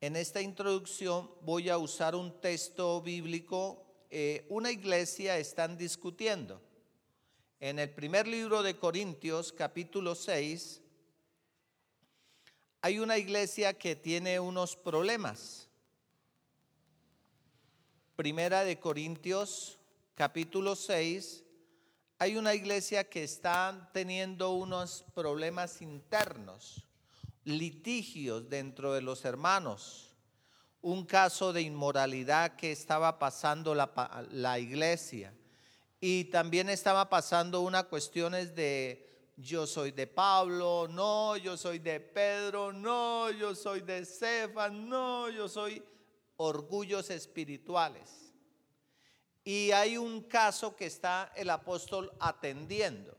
En esta introducción voy a usar un texto bíblico. Eh, una iglesia están discutiendo. En el primer libro de Corintios, capítulo 6, hay una iglesia que tiene unos problemas. Primera de Corintios, capítulo 6, hay una iglesia que está teniendo unos problemas internos, litigios dentro de los hermanos, un caso de inmoralidad que estaba pasando la, la iglesia y también estaba pasando una cuestiones de yo soy de Pablo, no, yo soy de Pedro, no, yo soy de Cefan, no, yo soy orgullos espirituales. Y hay un caso que está el apóstol atendiendo.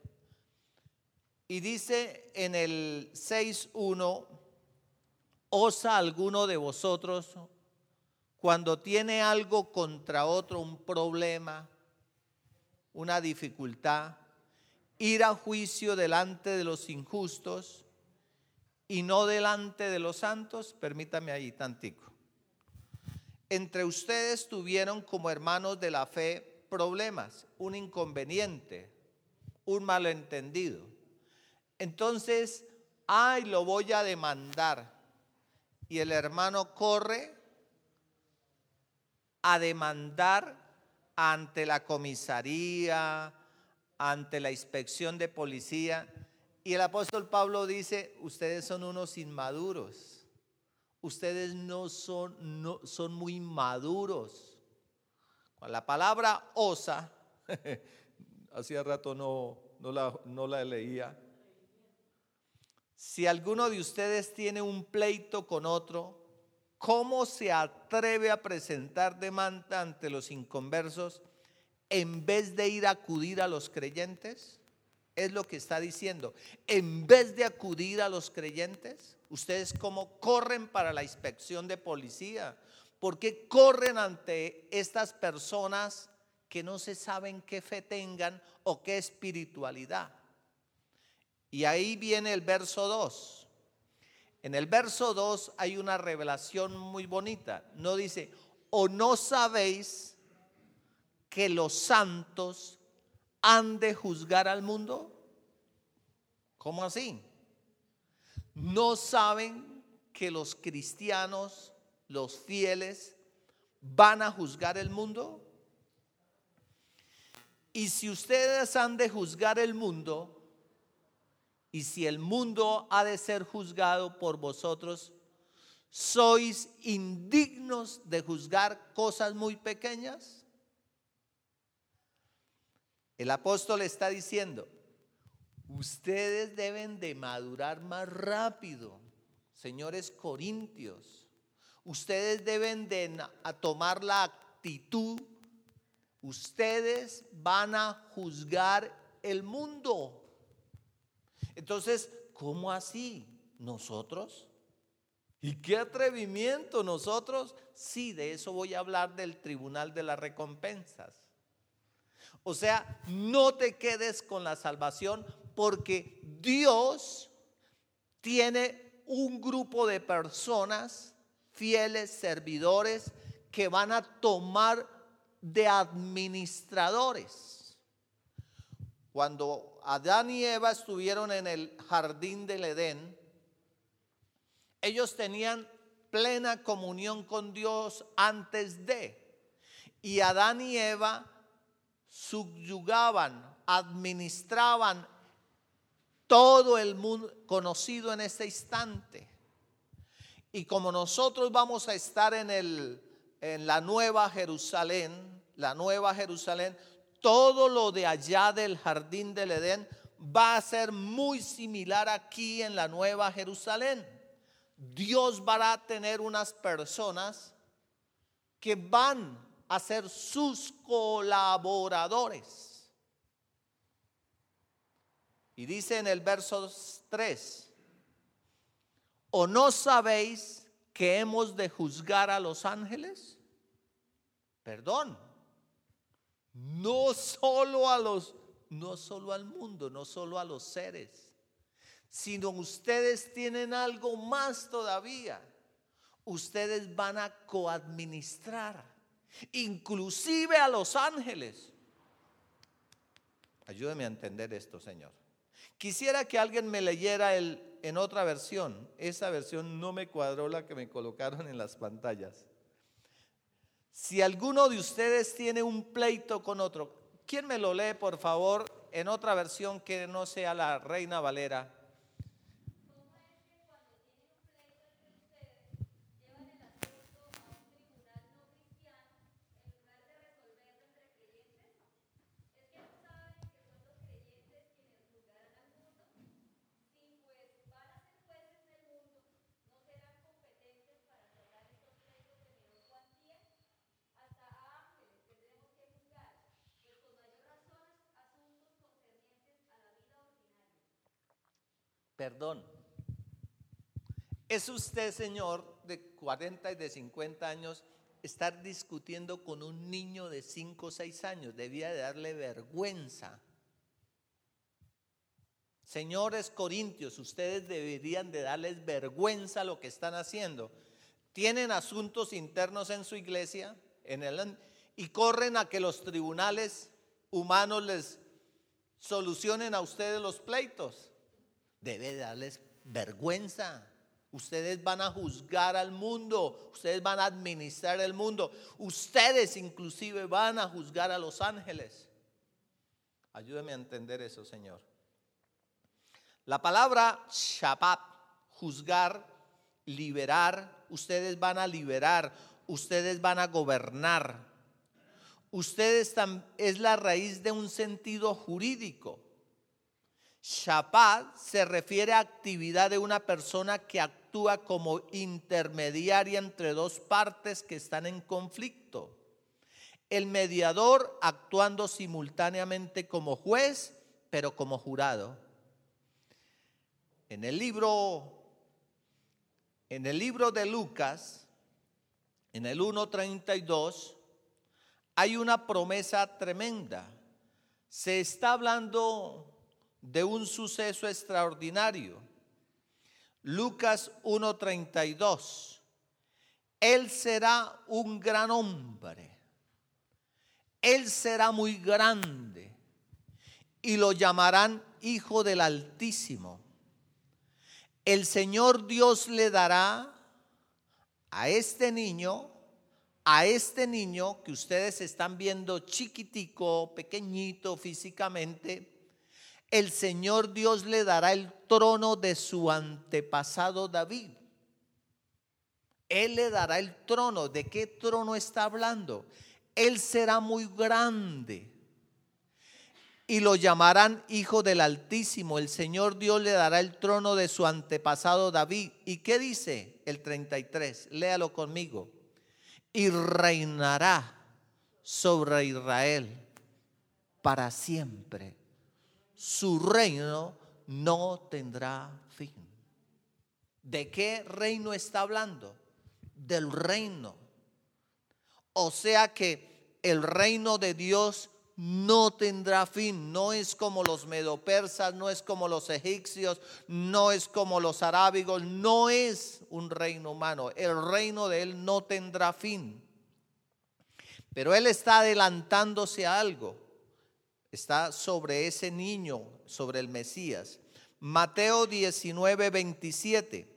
Y dice en el 6.1, ¿osa alguno de vosotros cuando tiene algo contra otro, un problema, una dificultad, ir a juicio delante de los injustos y no delante de los santos, permítame ahí tantico. Entre ustedes tuvieron como hermanos de la fe problemas, un inconveniente, un malentendido. Entonces, ay, lo voy a demandar. Y el hermano corre a demandar ante la comisaría, ante la inspección de policía. Y el apóstol Pablo dice, ustedes son unos inmaduros. Ustedes no son, no, son muy maduros. Con la palabra osa, hacía rato no, no, la, no la leía. Si alguno de ustedes tiene un pleito con otro, ¿cómo se atreve a presentar demanda ante los inconversos en vez de ir a acudir a los creyentes? Es lo que está diciendo. En vez de acudir a los creyentes, ustedes cómo corren para la inspección de policía. ¿Por qué corren ante estas personas que no se saben qué fe tengan o qué espiritualidad? Y ahí viene el verso 2. En el verso 2 hay una revelación muy bonita. No dice, o no sabéis que los santos han de juzgar al mundo? ¿Cómo así? ¿No saben que los cristianos, los fieles, van a juzgar el mundo? Y si ustedes han de juzgar el mundo, y si el mundo ha de ser juzgado por vosotros, ¿sois indignos de juzgar cosas muy pequeñas? El apóstol está diciendo, ustedes deben de madurar más rápido, señores corintios. Ustedes deben de tomar la actitud. Ustedes van a juzgar el mundo. Entonces, ¿cómo así? ¿Nosotros? ¿Y qué atrevimiento nosotros? Sí, de eso voy a hablar del tribunal de las recompensas. O sea, no te quedes con la salvación porque Dios tiene un grupo de personas, fieles servidores, que van a tomar de administradores. Cuando Adán y Eva estuvieron en el jardín del Edén, ellos tenían plena comunión con Dios antes de. Y Adán y Eva subyugaban, administraban todo el mundo conocido en este instante. Y como nosotros vamos a estar en, el, en la nueva Jerusalén, la nueva Jerusalén, todo lo de allá del jardín del Edén va a ser muy similar aquí en la nueva Jerusalén. Dios va a tener unas personas que van a ser sus colaboradores. Y dice en el verso 3, ¿o no sabéis que hemos de juzgar a los ángeles? Perdón, no solo a los, no solo al mundo, no solo a los seres, sino ustedes tienen algo más todavía ustedes van a coadministrar, inclusive a los ángeles. Ayúdeme a entender esto, Señor. Quisiera que alguien me leyera el, en otra versión. Esa versión no me cuadró la que me colocaron en las pantallas. Si alguno de ustedes tiene un pleito con otro, ¿quién me lo lee, por favor, en otra versión que no sea la Reina Valera? Perdón. ¿Es usted, señor, de 40 y de 50 años, estar discutiendo con un niño de 5 o 6 años? Debía de darle vergüenza. Señores corintios, ustedes deberían de darles vergüenza lo que están haciendo. Tienen asuntos internos en su iglesia en el, y corren a que los tribunales humanos les solucionen a ustedes los pleitos debe darles vergüenza. Ustedes van a juzgar al mundo, ustedes van a administrar el mundo, ustedes inclusive van a juzgar a los ángeles. Ayúdeme a entender eso, Señor. La palabra Shabbat, juzgar, liberar, ustedes van a liberar, ustedes van a gobernar. Ustedes es la raíz de un sentido jurídico. Shabbat se refiere a actividad de una persona que actúa como intermediaria entre dos partes que están en conflicto. El mediador actuando simultáneamente como juez, pero como jurado. En el libro en el libro de Lucas, en el 1:32, hay una promesa tremenda. Se está hablando de un suceso extraordinario. Lucas 1:32. Él será un gran hombre. Él será muy grande y lo llamarán Hijo del Altísimo. El Señor Dios le dará a este niño, a este niño que ustedes están viendo chiquitico, pequeñito físicamente, el Señor Dios le dará el trono de su antepasado David. Él le dará el trono. ¿De qué trono está hablando? Él será muy grande. Y lo llamarán Hijo del Altísimo. El Señor Dios le dará el trono de su antepasado David. ¿Y qué dice el 33? Léalo conmigo. Y reinará sobre Israel para siempre su reino no tendrá fin. ¿De qué reino está hablando? Del reino. O sea que el reino de Dios no tendrá fin. No es como los medopersas, no es como los egipcios, no es como los arábigos, no es un reino humano. El reino de Él no tendrá fin. Pero Él está adelantándose a algo está sobre ese niño, sobre el Mesías. Mateo 19, 27.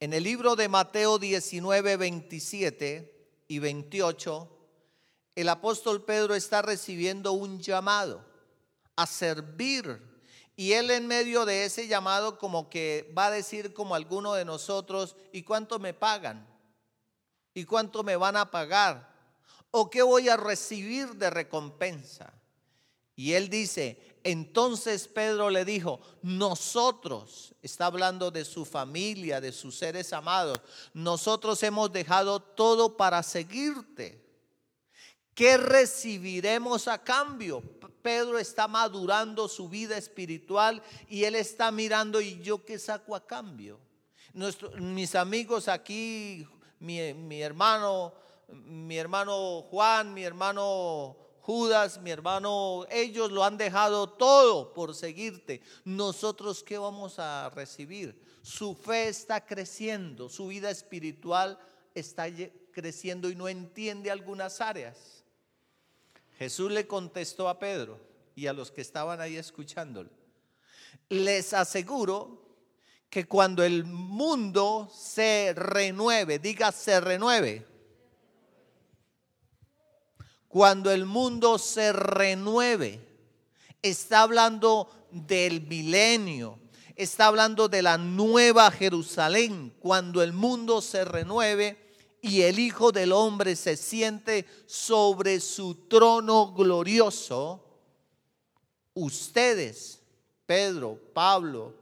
En el libro de Mateo 19, 27 y 28, el apóstol Pedro está recibiendo un llamado a servir. Y él en medio de ese llamado como que va a decir como alguno de nosotros, ¿y cuánto me pagan? ¿Y cuánto me van a pagar? ¿O qué voy a recibir de recompensa? Y él dice, entonces Pedro le dijo, nosotros, está hablando de su familia, de sus seres amados, nosotros hemos dejado todo para seguirte. ¿Qué recibiremos a cambio? Pedro está madurando su vida espiritual y él está mirando, ¿y yo qué saco a cambio? mis amigos aquí, mi, mi hermano mi hermano Juan, mi hermano Judas, mi hermano, ellos lo han dejado todo por seguirte. Nosotros, ¿qué vamos a recibir? Su fe está creciendo, su vida espiritual está creciendo y no entiende algunas áreas. Jesús le contestó a Pedro y a los que estaban ahí escuchándolo. Les aseguro que cuando el mundo se renueve, diga se renueve, cuando el mundo se renueve. Está hablando del milenio, está hablando de la nueva Jerusalén, cuando el mundo se renueve y el Hijo del Hombre se siente sobre su trono glorioso, ustedes, Pedro, Pablo,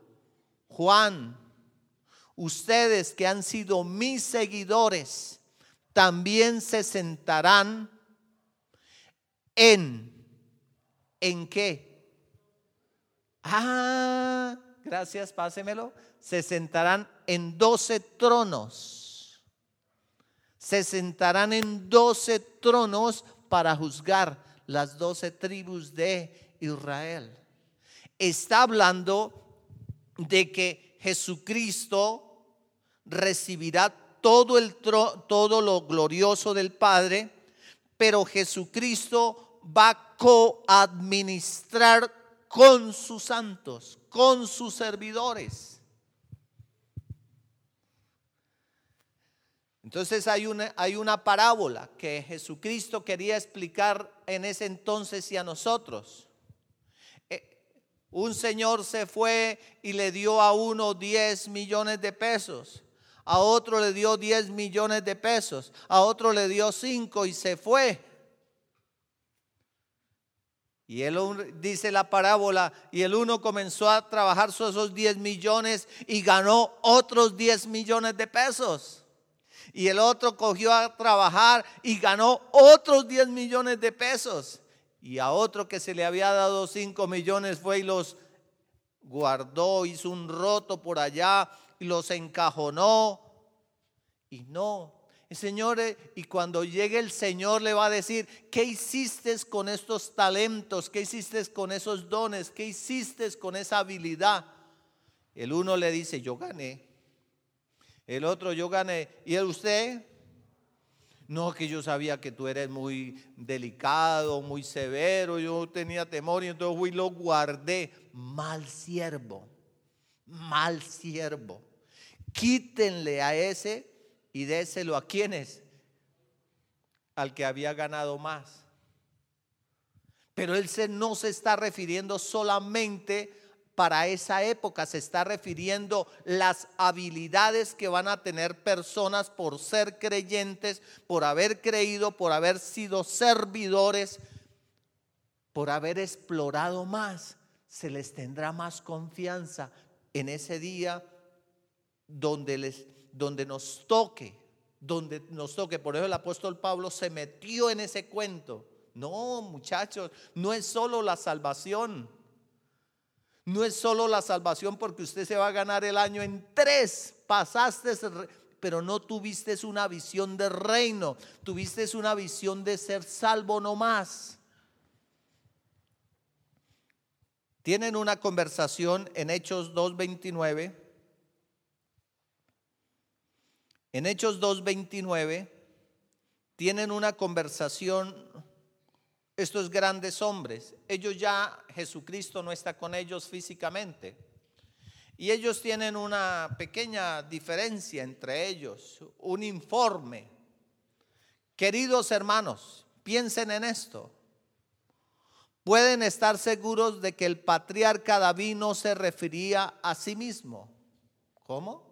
Juan, ustedes que han sido mis seguidores, también se sentarán en, ¿en qué? Ah, gracias, pásemelo. Se sentarán en doce tronos. Se sentarán en doce tronos para juzgar las doce tribus de Israel. Está hablando de que Jesucristo recibirá todo, el todo lo glorioso del Padre, pero Jesucristo va a coadministrar con sus santos, con sus servidores. Entonces hay una, hay una parábola que Jesucristo quería explicar en ese entonces y a nosotros. Eh, un señor se fue y le dio a uno 10 millones de pesos, a otro le dio 10 millones de pesos, a otro le dio 5 y se fue. Y él dice la parábola, y el uno comenzó a trabajar esos 10 millones y ganó otros 10 millones de pesos. Y el otro cogió a trabajar y ganó otros 10 millones de pesos. Y a otro que se le había dado 5 millones fue y los guardó, hizo un roto por allá y los encajonó. Y no, Señor, y cuando llegue el Señor le va a decir, ¿qué hiciste con estos talentos? ¿Qué hiciste con esos dones? ¿Qué hiciste con esa habilidad? El uno le dice, yo gané. El otro, yo gané. ¿Y el usted? No, que yo sabía que tú eres muy delicado, muy severo, yo tenía temor y entonces fui y lo guardé. Mal siervo, mal siervo. Quítenle a ese y déselo a quienes, al que había ganado más. Pero él se, no se está refiriendo solamente para esa época, se está refiriendo las habilidades que van a tener personas por ser creyentes, por haber creído, por haber sido servidores, por haber explorado más. Se les tendrá más confianza en ese día donde les donde nos toque, donde nos toque. Por eso el apóstol Pablo se metió en ese cuento. No, muchachos, no es solo la salvación. No es solo la salvación porque usted se va a ganar el año en tres. Pasaste, pero no tuviste una visión de reino. Tuviste una visión de ser salvo no más. Tienen una conversación en Hechos 2.29 En Hechos 2.29 tienen una conversación estos grandes hombres. Ellos ya, Jesucristo no está con ellos físicamente. Y ellos tienen una pequeña diferencia entre ellos, un informe. Queridos hermanos, piensen en esto. Pueden estar seguros de que el patriarca David no se refería a sí mismo. ¿Cómo?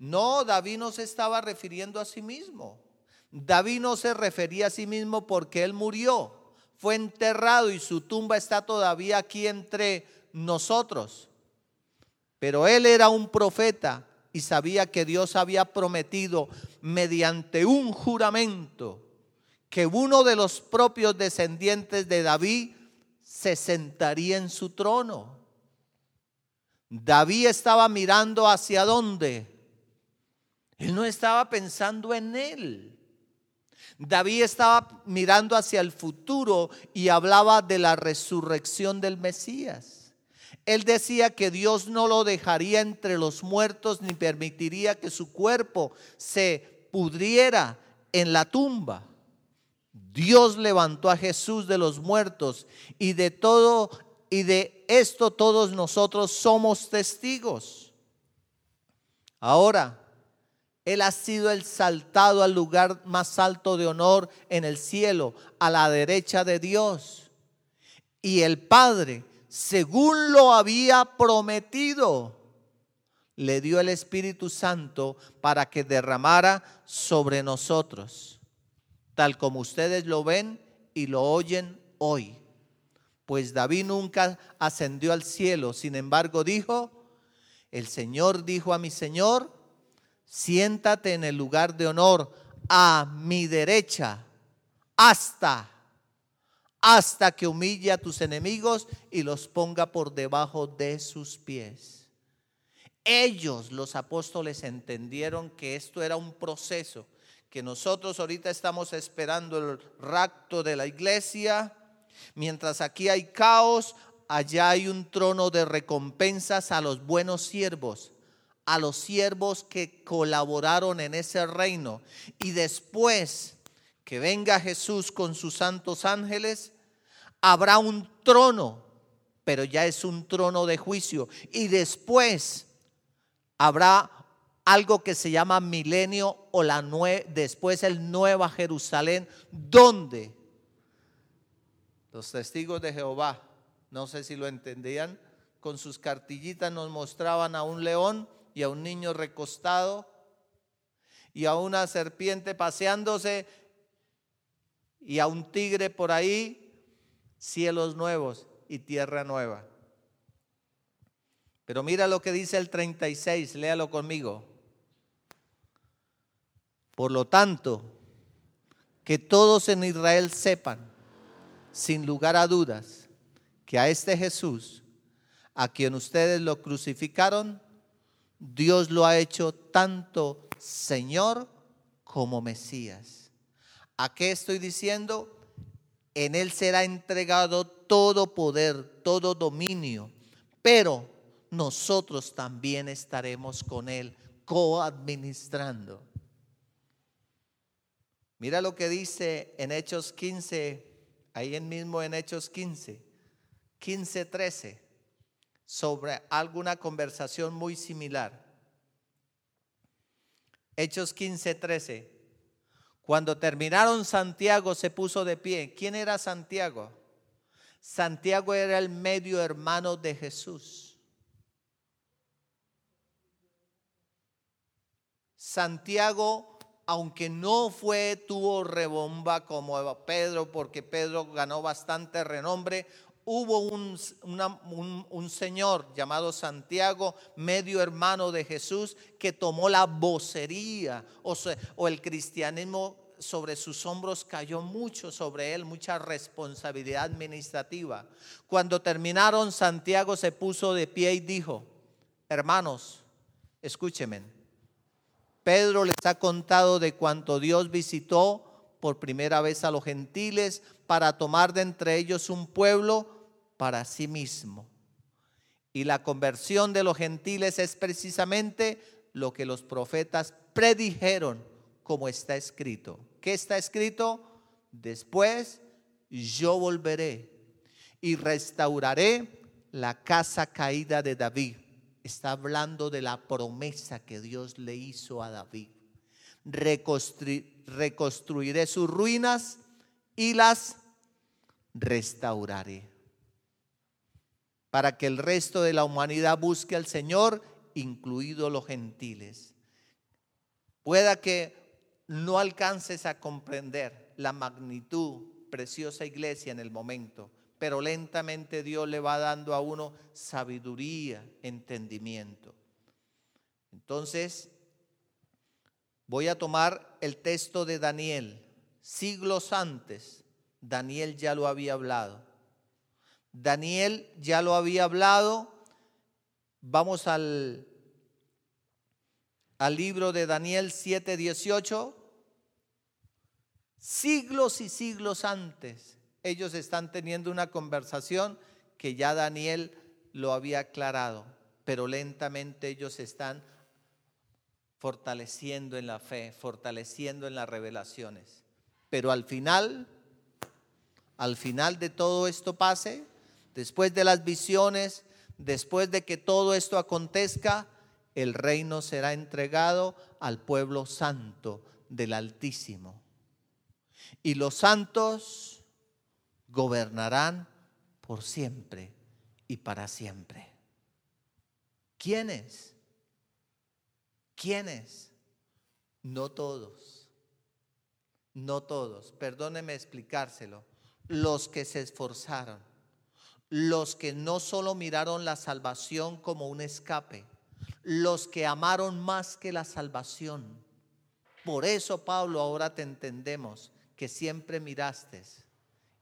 No, David no se estaba refiriendo a sí mismo. David no se refería a sí mismo porque él murió, fue enterrado y su tumba está todavía aquí entre nosotros. Pero él era un profeta y sabía que Dios había prometido mediante un juramento que uno de los propios descendientes de David se sentaría en su trono. David estaba mirando hacia dónde? Él no estaba pensando en él. David estaba mirando hacia el futuro y hablaba de la resurrección del Mesías. Él decía que Dios no lo dejaría entre los muertos ni permitiría que su cuerpo se pudriera en la tumba. Dios levantó a Jesús de los muertos y de todo y de esto todos nosotros somos testigos. Ahora, Él ha sido el saltado al lugar más alto de honor en el cielo, a la derecha de Dios. Y el Padre, según lo había prometido, le dio el Espíritu Santo para que derramara sobre nosotros, tal como ustedes lo ven y lo oyen hoy. Pues David nunca ascendió al cielo, sin embargo dijo, el Señor dijo a mi Señor, siéntate en el lugar de honor a mi derecha hasta hasta que humille a tus enemigos y los ponga por debajo de sus pies. Ellos, los apóstoles, entendieron que esto era un proceso, que nosotros ahorita estamos esperando el rapto de la iglesia, mientras aquí hay caos, allá hay un trono de recompensas a los buenos siervos, a los siervos que colaboraron en ese reino. Y después que venga Jesús con sus santos ángeles, habrá un trono, pero ya es un trono de juicio. Y después habrá algo que se llama milenio o la después el Nueva Jerusalén, donde los testigos de Jehová no sé si lo entendían, con sus cartillitas nos mostraban a un león y a un niño recostado y a una serpiente paseándose y a un tigre por ahí, cielos nuevos y tierra nueva. Pero mira lo que dice el 36, léalo conmigo. Por lo tanto, que todos en Israel sepan, sin lugar a dudas, que a este Jesús, a quien ustedes lo crucificaron, Dios lo ha hecho tanto Señor como Mesías. ¿A qué estoy diciendo? En Él será entregado todo poder, todo dominio, pero nosotros también estaremos con Él coadministrando. Mira lo que dice en Hechos 15, ahí mismo en Hechos 15. 15:13 sobre alguna conversación muy similar. Hechos 15:13. Cuando terminaron Santiago se puso de pie. ¿Quién era Santiago? Santiago era el medio hermano de Jesús. Santiago, aunque no fue, tuvo rebomba como Pedro, porque Pedro ganó bastante renombre, hubo un, señor llamado Santiago, medio hermano de Jesús, que tomó la vocería o, o el cristianismo sobre sus hombros cayó mucho sobre él, mucha responsabilidad administrativa. Cuando terminaron, Santiago se puso de pie y dijo, hermanos, escúchenme, Pedro les ha contado de cuanto Dios visitó por primera vez a los gentiles para tomar de entre ellos un pueblo para sí mismo. Y la conversión de los gentiles es precisamente lo que los profetas predijeron como está escrito. ¿Qué está escrito? Después yo volveré y restauraré la casa caída de David. Está hablando de la promesa que Dios le hizo a David. reconstruiré sus ruinas y las restauraré. Para que el resto de la humanidad busque al Señor, incluidos los gentiles. Pueda que no alcances a comprender la magnitud, preciosa iglesia en el momento, pero lentamente Dios le va dando a uno sabiduría, entendimiento. Entonces, voy a tomar el texto de Daniel, siglos antes, Daniel ya lo había hablado. Daniel ya lo había hablado. Vamos al, al libro de Daniel 7:18. siglos y siglos antes, ellos están teniendo una conversación que ya Daniel lo había aclarado, pero lentamente ellos están fortaleciendo en la fe, fortaleciendo en las revelaciones. Pero al final, al final de todo esto pase, después de las visiones, después de que todo esto acontezca, el reino será entregado al pueblo santo del Altísimo. Y los santos gobernarán por siempre y para siempre. ¿Quiénes? ¿Quiénes? No todos. No todos. Perdóneme explicárselo. Los que se esforzaron. Los que no solo miraron la salvación como un escape. Los que amaron más que la salvación. Por eso, Pablo, ahora te entendemos que siempre miraste.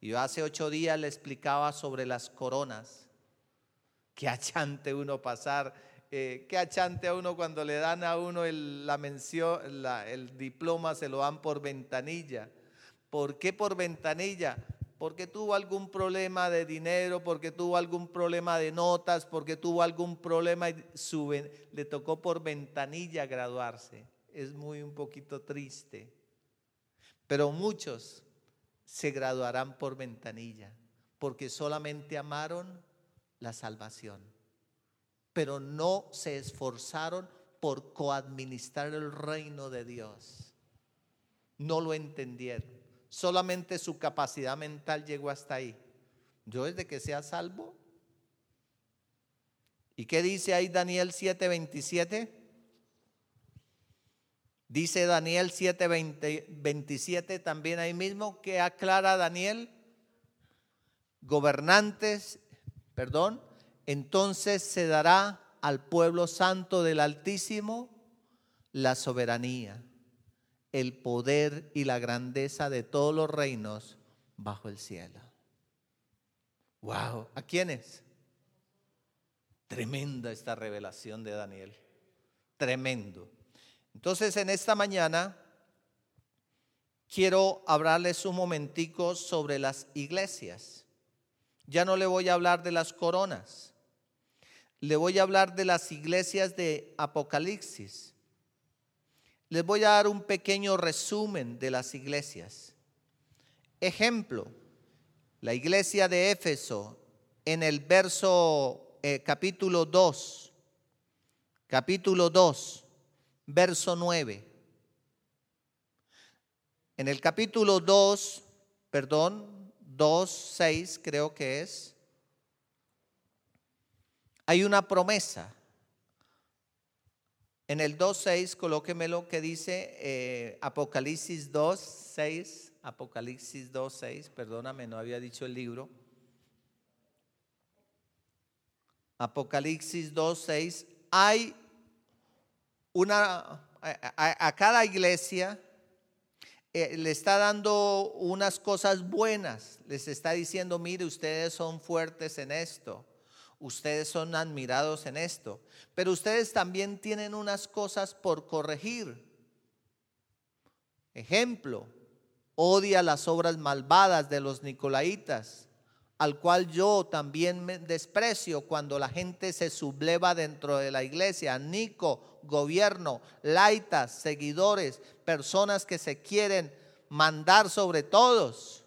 Y yo hace ocho días le explicaba sobre las coronas. Qué achante uno pasar eh, qué achante a uno cuando le dan a uno el, la mención, el diploma, se lo dan por ventanilla. ¿Por qué por ventanilla? Porque tuvo algún problema de dinero, porque tuvo algún problema de notas, porque tuvo algún problema y le tocó por ventanilla graduarse. Es muy un poquito triste. Pero muchos se graduarán por ventanilla, porque solamente amaron la salvación pero no se esforzaron por coadministrar el reino de Dios. No lo entendieron. Solamente su capacidad mental llegó hasta ahí. Yo desde que sea salvo. ¿Y qué dice ahí Daniel 7:27? Dice Daniel 7:27 también ahí mismo que aclara Daniel gobernantes, perdón, entonces se dará al pueblo santo del Altísimo la soberanía, el poder y la grandeza de todos los reinos bajo el cielo. Wow, ¿a quiénes? Tremenda esta revelación de Daniel. Tremendo. Entonces, en esta mañana quiero hablarles un momentico sobre las iglesias. Ya no le voy a hablar de las coronas le voy a hablar de las iglesias de Apocalipsis. Les voy a dar un pequeño resumen de las iglesias. Ejemplo, la iglesia de Éfeso en el verso eh, capítulo 2, capítulo 2, verso 9. En el capítulo 2, perdón, 2, 6 creo que es hay una promesa. En el 2.6, colóqueme lo que dice eh, Apocalipsis 2.6, Apocalipsis 2.6, perdóname, no había dicho el libro. Apocalipsis 2.6, hay una, a, cada iglesia eh, le está dando unas cosas buenas, les está diciendo, mire, ustedes son fuertes en esto Ustedes son admirados en esto, pero ustedes también tienen unas cosas por corregir. Ejemplo, odia las obras malvadas de los nicolaitas, al cual yo también me desprecio cuando la gente se subleva dentro de la iglesia. Nico, gobierno, laitas, seguidores, personas que se quieren mandar sobre todos.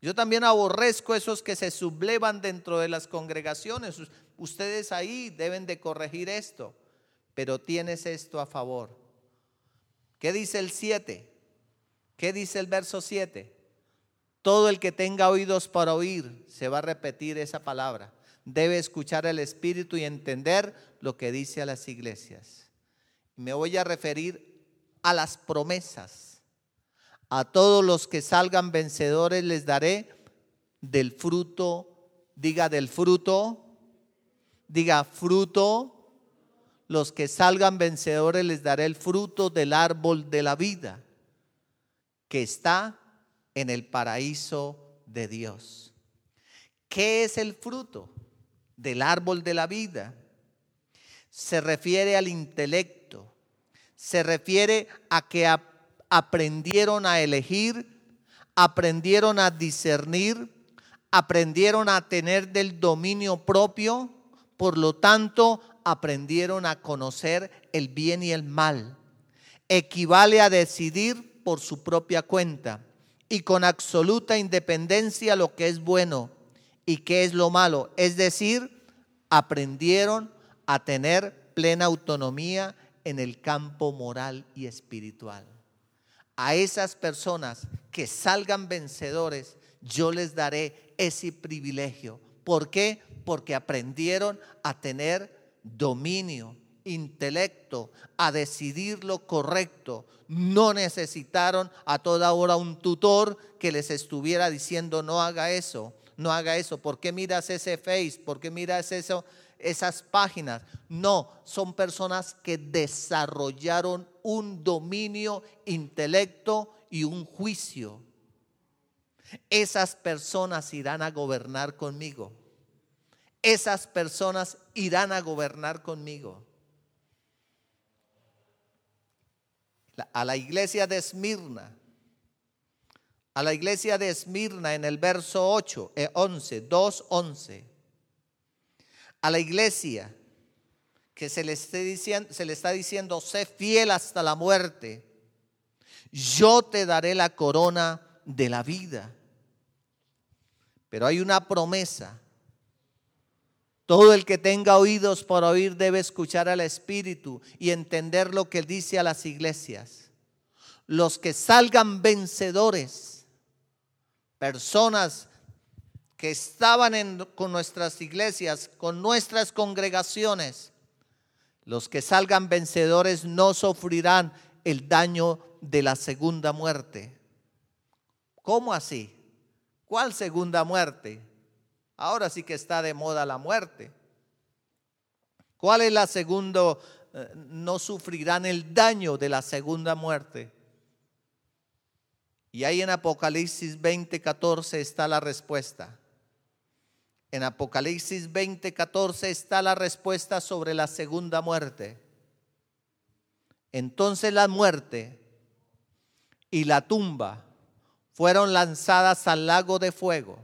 Yo también aborrezco esos que se sublevan dentro de las congregaciones. Ustedes ahí deben de corregir esto, pero tienes esto a favor. ¿Qué dice el 7? ¿Qué dice el verso 7? Todo el que tenga oídos para oír, se va a repetir esa palabra, debe escuchar el Espíritu y entender lo que dice a las iglesias. Me voy a referir a las promesas a todos los que salgan vencedores les daré del fruto, diga del fruto, diga fruto. Los que salgan vencedores les daré el fruto del árbol de la vida que está en el paraíso de Dios. ¿Qué es el fruto del árbol de la vida? Se refiere al intelecto, se refiere a que aprendieron a elegir aprendieron a discernir, aprendieron a tener del dominio propio, por lo tanto aprendieron a conocer el bien y el mal. Equivale a decidir por su propia cuenta y con absoluta independencia lo que es bueno y qué es lo malo. Es decir, aprendieron a tener plena autonomía en el campo moral y espiritual. A esas personas que salgan vencedores, yo les daré ese privilegio. ¿Por qué? Porque aprendieron a tener dominio, intelecto, a decidir lo correcto. No necesitaron a toda hora un tutor que les estuviera diciendo no haga eso, no haga eso. ¿Por qué miras ese Face? ¿Por qué miras eso? Esas páginas. No, son personas que desarrollaron un dominio, intelecto y un juicio. Esas personas irán a gobernar conmigo. Esas personas irán a gobernar conmigo. A la iglesia de Esmirna. A la iglesia de Esmirna en el verso 8, 11, 2, 11. A la iglesia que se le, esté diciendo, se le está diciendo, sé fiel hasta la muerte. Yo te daré la corona de la vida. Pero hay una promesa. Todo el que tenga oídos para oír debe escuchar al Espíritu y entender lo que dice a las iglesias. Los que salgan vencedores, personas que estaban con nuestras iglesias, con nuestras congregaciones, los que salgan vencedores no sufrirán el daño de la segunda muerte. ¿Cómo así? ¿Cuál segunda muerte? Ahora sí que está de moda la muerte. ¿Cuál es la segunda? Eh, no sufrirán el daño de la segunda muerte. Y ahí en Apocalipsis 20, 14 está la respuesta. En Apocalipsis 20, 14 está la respuesta sobre la segunda muerte. Entonces la muerte y la tumba fueron lanzadas al lago de fuego.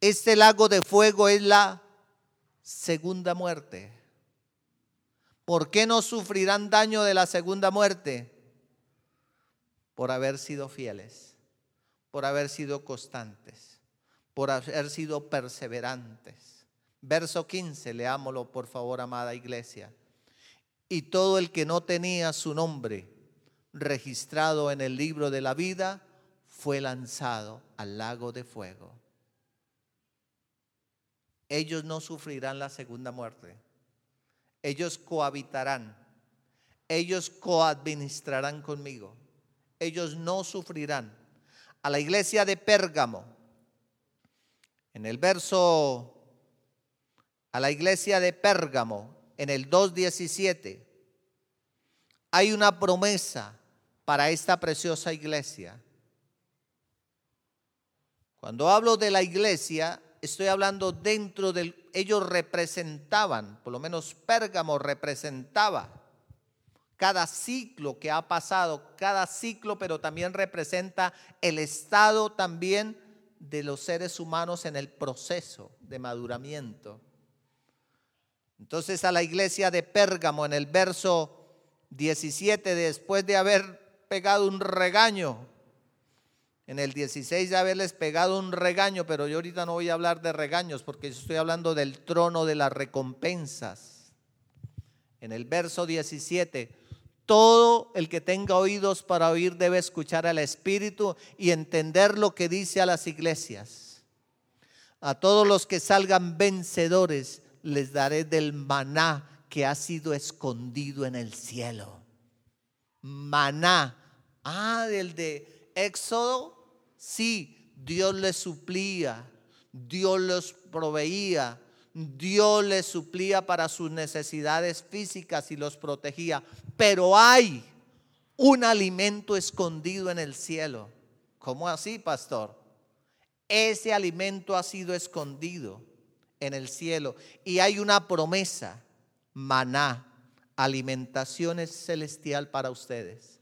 Este lago de fuego es la segunda muerte. ¿Por qué no sufrirán daño de la segunda muerte? Por haber sido fieles, por haber sido constantes, por haber sido perseverantes. Verso 15, leámoslo por favor, amada iglesia. Y todo el que no tenía su nombre registrado en el libro de la vida, fue lanzado al lago de fuego. Ellos no sufrirán la segunda muerte. Ellos cohabitarán. Ellos coadministrarán conmigo. Ellos no sufrirán. A la iglesia de Pérgamo, en el verso, a la iglesia de Pérgamo, en el 2.17, hay una promesa para esta preciosa iglesia. Cuando hablo de la iglesia, estoy hablando dentro del... Ellos representaban, por lo menos Pérgamo representaba cada ciclo que ha pasado, cada ciclo, pero también representa el estado también de los seres humanos en el proceso de maduramiento. Entonces a la iglesia de Pérgamo en el verso 17, después de haber pegado un regaño, en el 16 de haberles pegado un regaño, pero yo ahorita no voy a hablar de regaños porque estoy hablando del trono de las recompensas. En el verso 17, todo el que tenga oídos para oír debe escuchar al Espíritu y entender lo que dice a las iglesias. A todos los que salgan vencedores les daré del maná que ha sido escondido en el cielo. Maná. Ah, del de Éxodo Sí, Dios les suplía, Dios les proveía, Dios les suplía para sus necesidades físicas y los protegía. Pero hay un alimento escondido en el cielo. ¿Cómo así, pastor? Ese alimento ha sido escondido en el cielo y hay una promesa, maná, alimentación celestial para ustedes.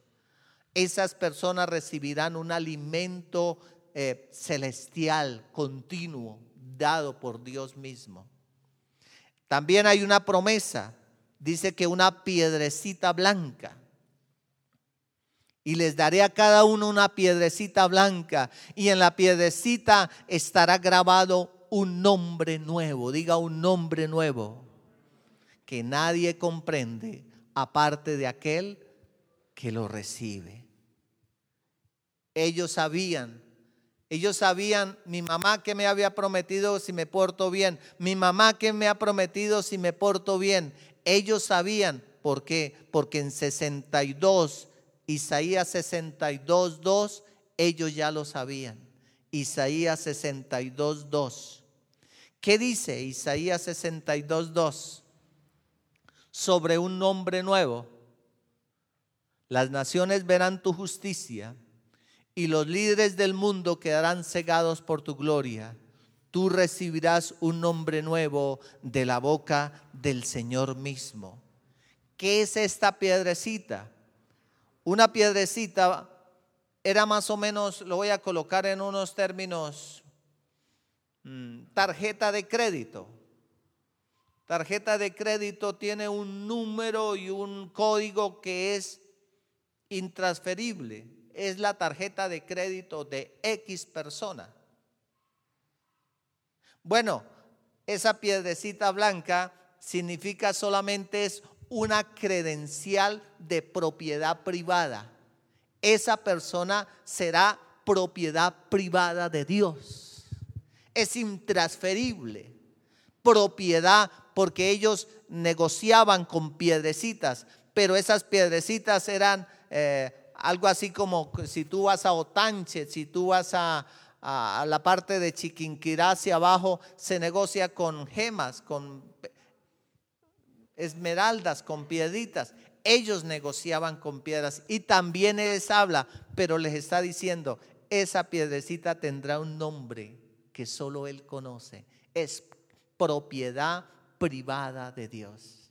Esas personas recibirán un alimento eh, celestial, continuo, dado por Dios mismo. También hay una promesa. Dice que una piedrecita blanca. Y les daré a cada uno una piedrecita blanca. Y en la piedrecita estará grabado un nombre nuevo. Diga un nombre nuevo. Que nadie comprende aparte de aquel que lo recibe. Ellos sabían ellos sabían, mi mamá que me había prometido si me porto bien, mi mamá que me ha prometido si me porto bien. Ellos sabían, ¿por qué? Porque en 62, Isaías 62, 2, ellos ya lo sabían. Isaías 62, 2. ¿Qué dice Isaías 62, 2? Sobre un nombre nuevo. Las naciones verán tu justicia y los líderes del mundo quedarán cegados por tu gloria. Tú recibirás un nombre nuevo de la boca del Señor mismo. ¿Qué es esta piedrecita? Una piedrecita era más o menos, lo voy a colocar en unos términos, mm, tarjeta de crédito. Tarjeta de crédito tiene un número y un código que es intransferible es la tarjeta de crédito de X persona. Bueno, esa piedrecita blanca significa solamente es una credencial de propiedad privada. Esa persona será propiedad privada de Dios. Es intransferible. Propiedad porque ellos negociaban con piedrecitas, pero esas piedrecitas eran eh, algo así como si tú vas a Otanche, si tú vas a, la parte de Chiquinquirá hacia abajo, se negocia con gemas, con esmeraldas, con piedritas. Ellos negociaban con piedras y también Él les habla, pero les está diciendo, esa piedrecita tendrá un nombre que solo Él conoce. Es propiedad privada de Dios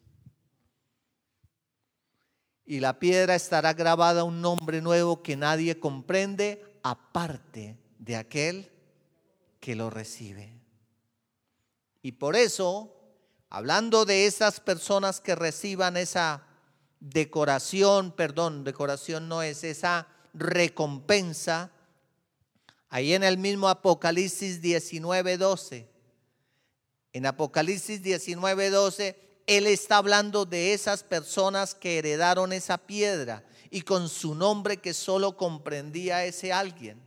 y la piedra estará grabada un nombre nuevo que nadie comprende aparte de aquel que lo recibe. Y por eso, hablando de esas personas que reciban esa decoración, perdón, decoración no es esa recompensa, ahí en el mismo Apocalipsis 19:12, en Apocalipsis 19:12 él está hablando de esas personas que heredaron esa piedra y con su nombre que solo comprendía ese alguien.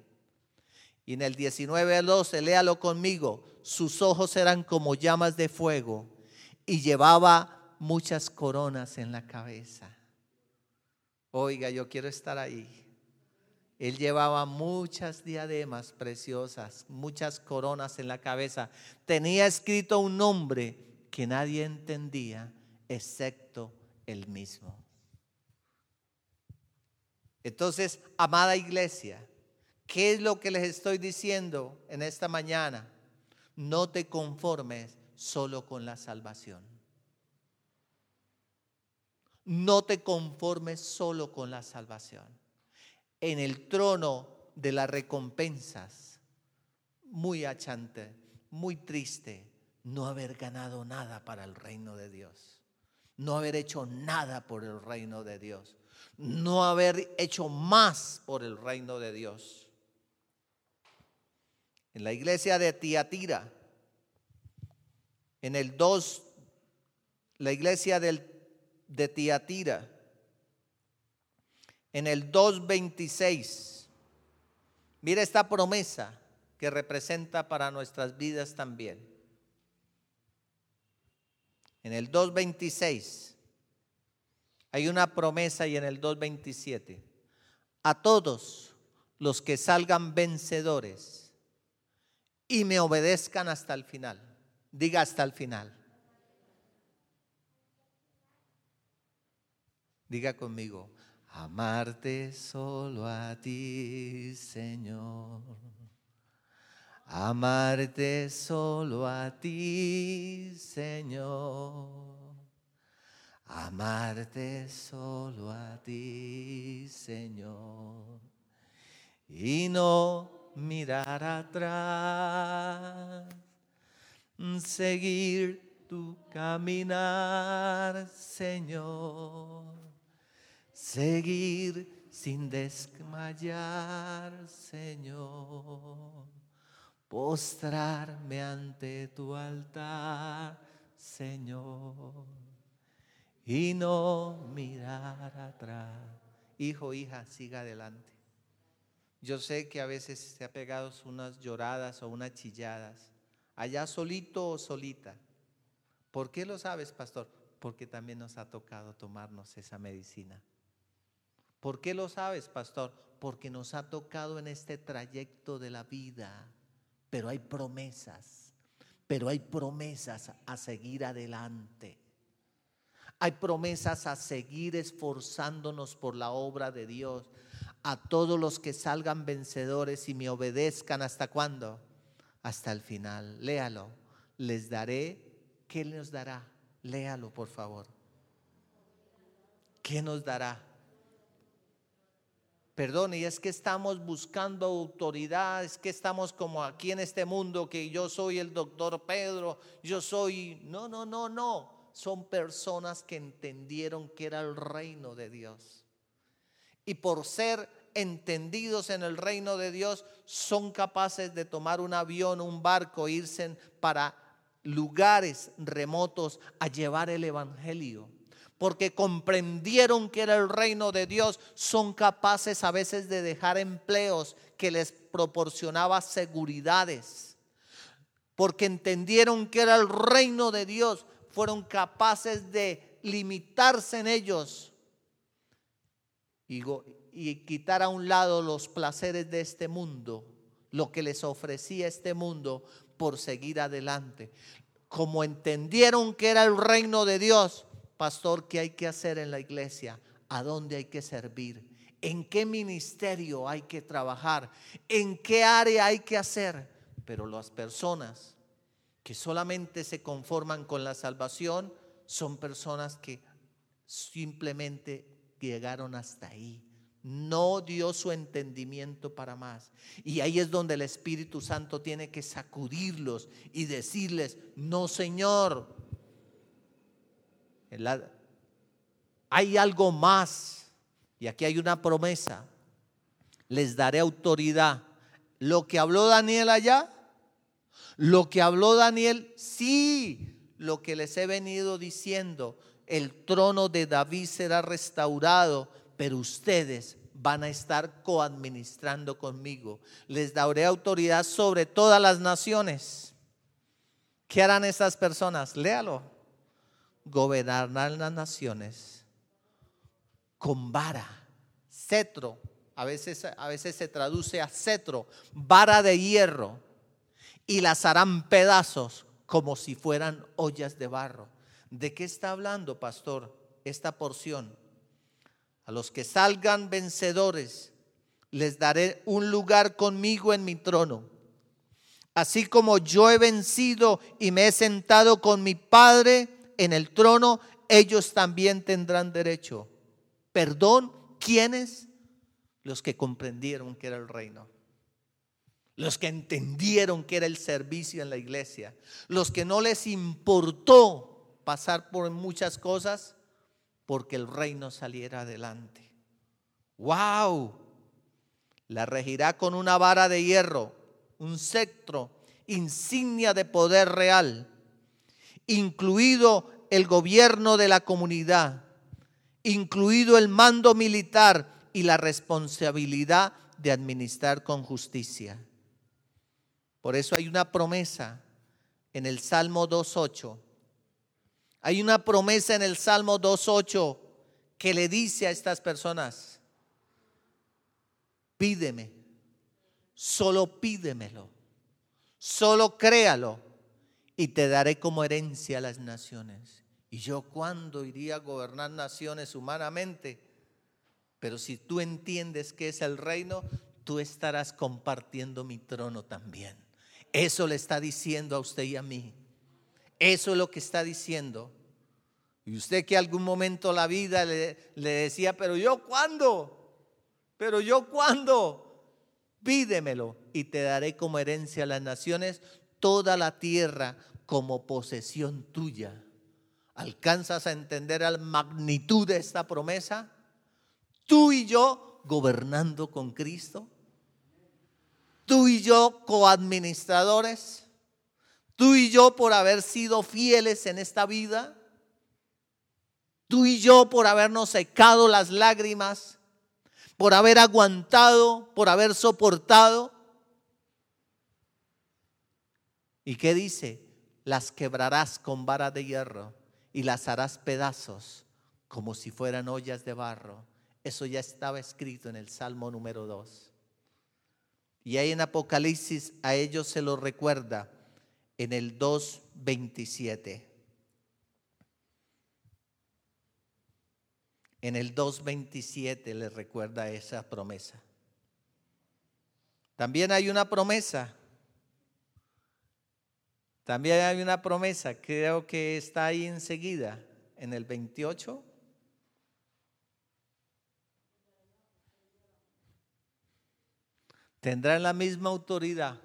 Y en el 19 al 12, léalo conmigo, sus ojos eran como llamas de fuego y llevaba muchas coronas en la cabeza. Oiga, yo quiero estar ahí. Él llevaba muchas diademas preciosas, muchas coronas en la cabeza. Tenía escrito un nombre que nadie entendía excepto él mismo. Entonces, amada iglesia, ¿qué es lo que les estoy diciendo en esta mañana? No te conformes solo con la salvación. No te conformes solo con la salvación. En el trono de las recompensas, muy achante, muy triste, no haber ganado nada para el reino de Dios, no haber hecho nada por el reino de Dios, no haber hecho más por el reino de Dios. En la iglesia de Tiatira, en el 2, la iglesia de Tiatira, en el 2.26, mira esta promesa que representa para nuestras vidas también. En el 2.26 hay una promesa y en el 2.27, a todos los que salgan vencedores y me obedezcan hasta el final. Diga hasta el final. Diga conmigo, amarte solo a ti, Señor amarte solo a ti, Señor. Amarte solo a ti, Señor, y no mirar atrás, seguir tu caminar, Señor, seguir sin desmayar, Señor, postrarme ante tu altar, Señor, y no mirar atrás. Hijo, hija, siga adelante. Yo sé que a veces se ha pegado unas lloradas o unas chilladas, allá solito o solita. ¿Por qué lo sabes, pastor? Porque también nos ha tocado tomarnos esa medicina. ¿Por qué lo sabes, pastor? Porque nos ha tocado en este trayecto de la vida. Pero hay promesas, pero hay promesas a seguir adelante. Hay promesas a seguir esforzándonos por la obra de Dios. A todos los que salgan vencedores y me obedezcan hasta cuándo? Hasta el final. Léalo. Les daré. ¿Qué nos dará? Léalo, por favor. ¿Qué nos dará? Perdón, y es que estamos buscando autoridad, es que estamos como aquí en este mundo, que yo soy el doctor Pedro, yo soy... No, no, no, no. Son personas que entendieron que era el reino de Dios. Y por ser entendidos en el reino de Dios, son capaces de tomar un avión, un barco, irse para lugares remotos a llevar el Evangelio porque comprendieron que era el reino de Dios, son capaces a veces de dejar empleos que les proporcionaba seguridades. Porque entendieron que era el reino de Dios, fueron capaces de limitarse en ellos y, quitar a un lado los placeres de este mundo, lo que les ofrecía este mundo por seguir adelante. Como entendieron que era el reino de Dios, pastor, ¿qué hay que hacer en la iglesia? ¿A dónde hay que servir? ¿En qué ministerio hay que trabajar? ¿En qué área hay que hacer? Pero las personas que solamente se conforman con la salvación son personas que simplemente llegaron hasta ahí. No dio su entendimiento para más. Y ahí es donde el Espíritu Santo tiene que sacudirlos y decirles, no Señor, hay algo más. Y aquí hay una promesa. Les daré autoridad. Lo que habló Daniel allá, lo que habló Daniel, sí, lo que les he venido diciendo, el trono de David será restaurado, pero ustedes van a estar coadministrando conmigo. Les daré autoridad sobre todas las naciones. ¿Qué harán esas personas? Léalo gobernarán las naciones con vara, cetro, a veces, a veces se traduce a cetro, vara de hierro, y las harán pedazos como si fueran ollas de barro. ¿De qué está hablando, pastor, esta porción? A los que salgan vencedores, les daré un lugar conmigo en mi trono. Así como yo he vencido y me he sentado con mi Padre en el trono, ellos también tendrán derecho. Perdón, ¿quiénes? Los que comprendieron que era el reino. Los que entendieron que era el servicio en la iglesia. Los que no les importó pasar por muchas cosas porque el reino saliera adelante. ¡Wow! La regirá con una vara de hierro, un cetro, insignia de poder real incluido el gobierno de la comunidad, incluido el mando militar y la responsabilidad de administrar con justicia. Por eso hay una promesa en el Salmo 2.8. Hay una promesa en el Salmo 2.8 que le dice a estas personas, pídeme, solo pídemelo, solo créalo y te daré como herencia las naciones. ¿Y yo cuándo iría a gobernar naciones humanamente? Pero si tú entiendes que es el reino, tú estarás compartiendo mi trono también. Eso le está diciendo a usted y a mí. Eso es lo que está diciendo. Y usted que algún momento la vida le, decía, pero yo cuándo? Pero yo cuándo? Pídemelo y te daré como herencia a las naciones toda la tierra como posesión tuya. ¿Alcanzas a entender la magnitud de esta promesa? Tú y yo gobernando con Cristo. Tú y yo coadministradores. Tú y yo por haber sido fieles en esta vida. Tú y yo por habernos secado las lágrimas por haber aguantado, por haber soportado. ¿Y qué dice? Las quebrarás con vara de hierro y las harás pedazos como si fueran ollas de barro. Eso ya estaba escrito en el Salmo número 2. Y ahí en Apocalipsis a ellos se lo recuerda en el 2.27. En el 2.27 le recuerda esa promesa. También hay una promesa. También hay una promesa, creo que está ahí enseguida, en el 28. Tendrán la misma autoridad.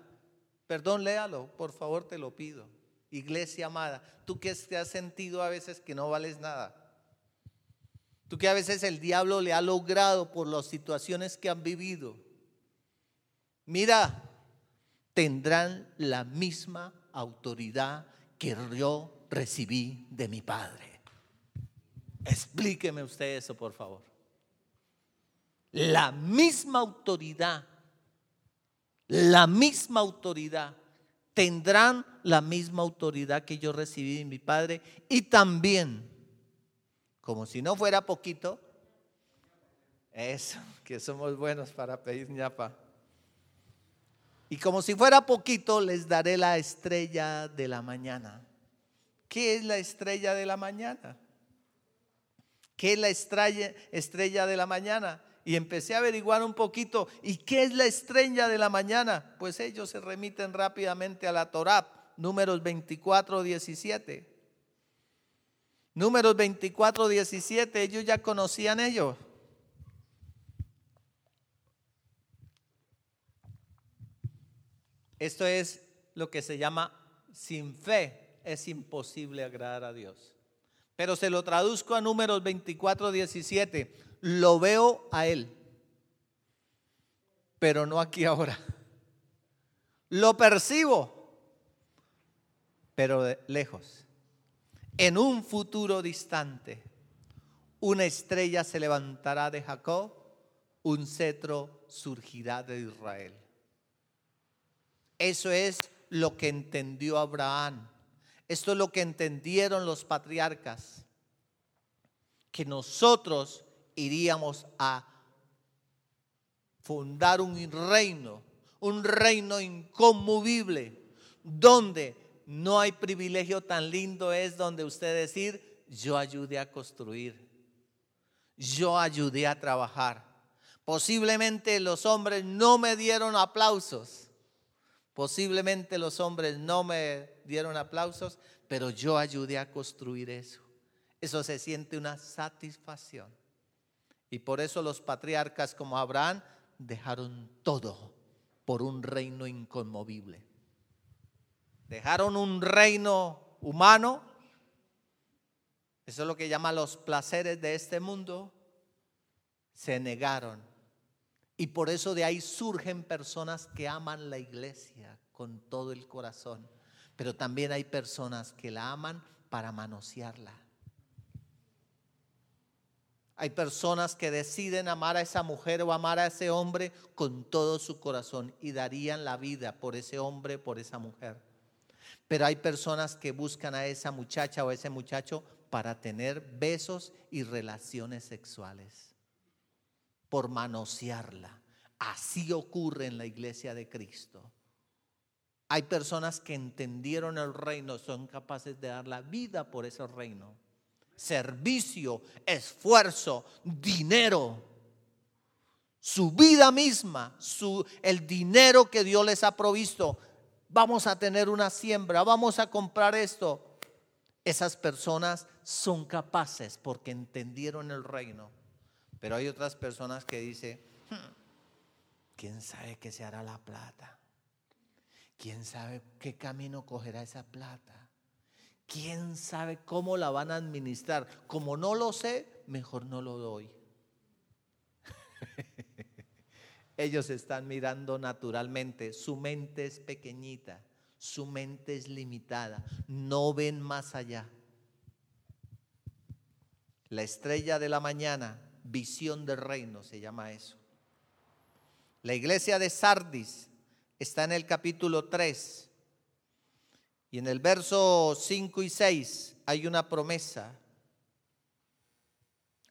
Perdón, léalo, por favor, te lo pido. Iglesia amada, tú que te has sentido a veces que no vales nada. Tú que a veces el diablo le ha logrado por las situaciones que han vivido. Mira, tendrán la misma autoridad que yo recibí de mi Padre. Explíqueme usted eso, por favor. La misma autoridad, la misma autoridad, tendrán la misma autoridad que yo recibí de mi Padre y también como si no fuera poquito, eso, que somos buenos para pedir ñapa. Y como si fuera poquito, les daré la estrella de la mañana. ¿Qué es la estrella de la mañana? ¿Qué es la estrella, estrella de la mañana? Y empecé a averiguar un poquito, ¿y qué es la estrella de la mañana? Pues ellos se remiten rápidamente a la Torá, números 24, 17. Números 24, 17, ellos ya conocían ellos. Esto es lo que se llama sin fe. Es imposible agradar a Dios. Pero se lo traduzco a números 24, 17. Lo veo a Él, pero no aquí ahora. Lo percibo, pero lejos en un futuro distante, una estrella se levantará de Jacob, un cetro surgirá de Israel. Eso es lo que entendió Abraham. Esto es lo que entendieron los patriarcas. Que nosotros iríamos a fundar un reino, un reino inconmovible, donde no hay privilegio tan lindo es donde usted decir, yo ayudé a construir, yo ayudé a trabajar. Posiblemente los hombres no me dieron aplausos, posiblemente los hombres no me dieron aplausos, pero yo ayudé a construir eso. Eso se siente una satisfacción. Y por eso los patriarcas como Abraham dejaron todo por un reino inconmovible. Dejaron un reino humano, eso es lo que llaman los placeres de este mundo, se negaron. Y por eso de ahí surgen personas que aman la iglesia con todo el corazón, pero también hay personas que la aman para manosearla. Hay personas que deciden amar a esa mujer o amar a ese hombre con todo su corazón y darían la vida por ese hombre, por esa mujer. Pero hay personas que buscan a esa muchacha o a ese muchacho para tener besos y relaciones sexuales, por manosearla. Así ocurre en la iglesia de Cristo. Hay personas que entendieron el reino, son capaces de dar la vida por ese reino. Servicio, esfuerzo, dinero, su vida misma, su, el dinero que Dios les ha provisto, vamos a tener una siembra, vamos a comprar esto. Esas personas son capaces porque entendieron el reino. Pero hay otras personas que dicen, hmm, ¿quién sabe qué se hará la plata? ¿Quién sabe qué camino cogerá esa plata? ¿Quién sabe cómo la van a administrar? Como no lo sé, mejor no lo doy. Ellos están mirando naturalmente, su mente es pequeñita, su mente es limitada, no ven más allá. La estrella de la mañana visión del reino, se llama eso. La iglesia de Sardis está en el capítulo 3 y en el verso 5 y 6 hay una promesa.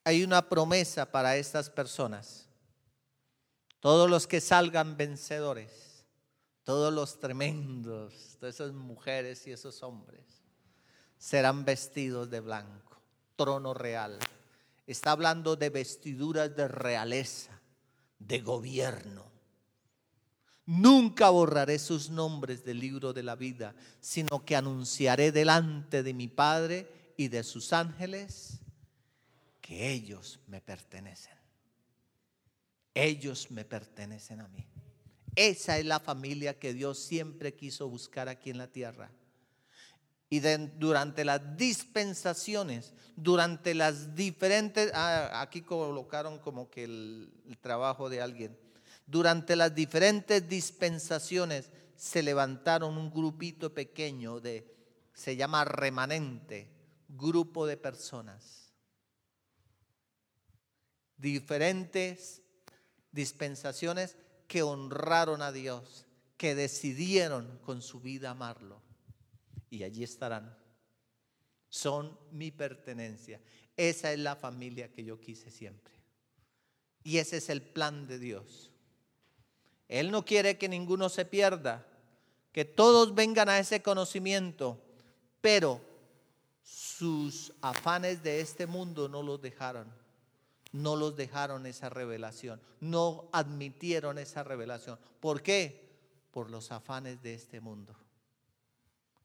Hay una promesa para estas personas. Todos los que salgan vencedores, todos los tremendos, todas esas mujeres y esos hombres, serán vestidos de blanco, trono real está hablando de vestiduras de realeza, de gobierno. Nunca borraré sus nombres del libro de la vida, sino que anunciaré delante de mi Padre y de sus ángeles que ellos me pertenecen. Ellos me pertenecen a mí. Esa es la familia que Dios siempre quiso buscar aquí en la tierra y durante las dispensaciones, durante las diferentes, ah, aquí colocaron como que el, el trabajo de alguien, durante las diferentes dispensaciones se levantaron un grupito pequeño de, se llama remanente, grupo de personas. Diferentes dispensaciones que honraron a Dios, que decidieron con su vida amarlo y allí estarán. Son mi pertenencia. Esa es la familia que yo quise siempre. Y ese es el plan de Dios. Él no quiere que ninguno se pierda, que todos vengan a ese conocimiento, pero sus afanes de este mundo no los dejaron. No los dejaron esa revelación, no admitieron esa revelación. ¿Por qué? Por los afanes de este mundo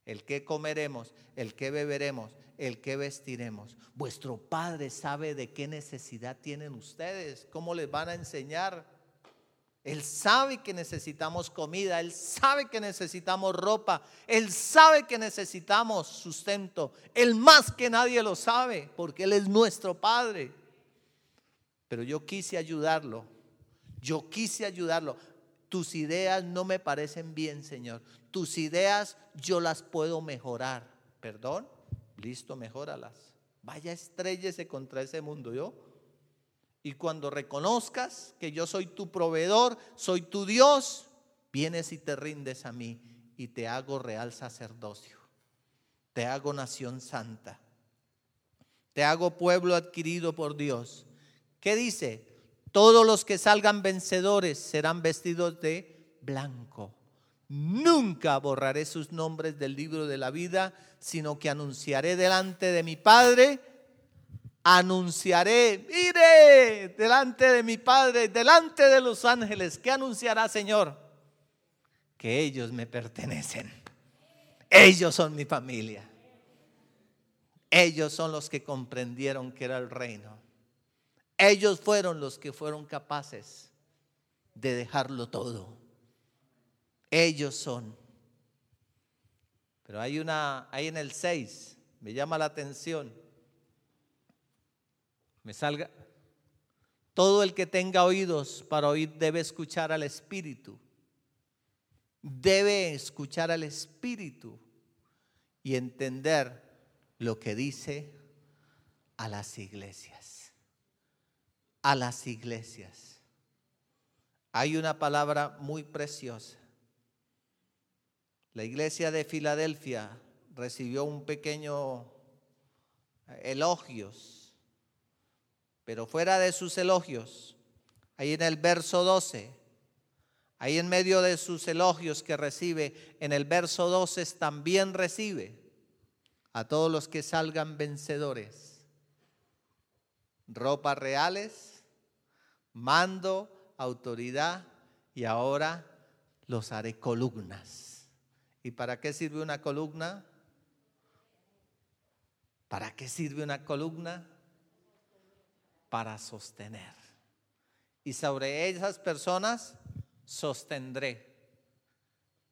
el que comeremos, el que beberemos, el que vestiremos. Vuestro Padre sabe de qué necesidad tienen ustedes, cómo les van a enseñar. Él sabe que necesitamos comida, Él sabe que necesitamos ropa, Él sabe que necesitamos sustento. Él más que nadie lo sabe, porque Él es nuestro Padre. Pero yo quise ayudarlo, yo quise ayudarlo tus ideas no me parecen bien, Señor. Tus ideas yo las puedo mejorar. Perdón, listo, mejóralas. Vaya, estrellese contra ese mundo yo. Y cuando reconozcas que yo soy tu proveedor, soy tu Dios, vienes y te rindes a mí y te hago real sacerdocio. Te hago nación santa. Te hago pueblo adquirido por Dios. ¿Qué dice? Todos los que salgan vencedores serán vestidos de blanco. Nunca borraré sus nombres del libro de la vida, sino que anunciaré delante de mi Padre. Anunciaré, mire, delante de mi Padre, delante de los ángeles. ¿Qué anunciará, Señor? Que ellos me pertenecen. Ellos son mi familia. Ellos son los que comprendieron que era el reino. Ellos fueron los que fueron capaces de dejarlo todo. Ellos son. Pero hay una, ahí en el 6, me llama la atención. Me salga. Todo el que tenga oídos para oír debe escuchar al Espíritu. Debe escuchar al Espíritu y entender lo que dice a las iglesias a las iglesias. Hay una palabra muy preciosa. La iglesia de Filadelfia recibió un pequeño eh, elogios, pero fuera de sus elogios, ahí en el verso 12, ahí en medio de sus elogios que recibe, en el verso 12 también recibe a todos los que salgan vencedores, ropas reales, mando, autoridad y ahora los haré columnas. ¿Y para qué sirve una columna? ¿Para qué sirve una columna? Para sostener. Y sobre esas personas sostendré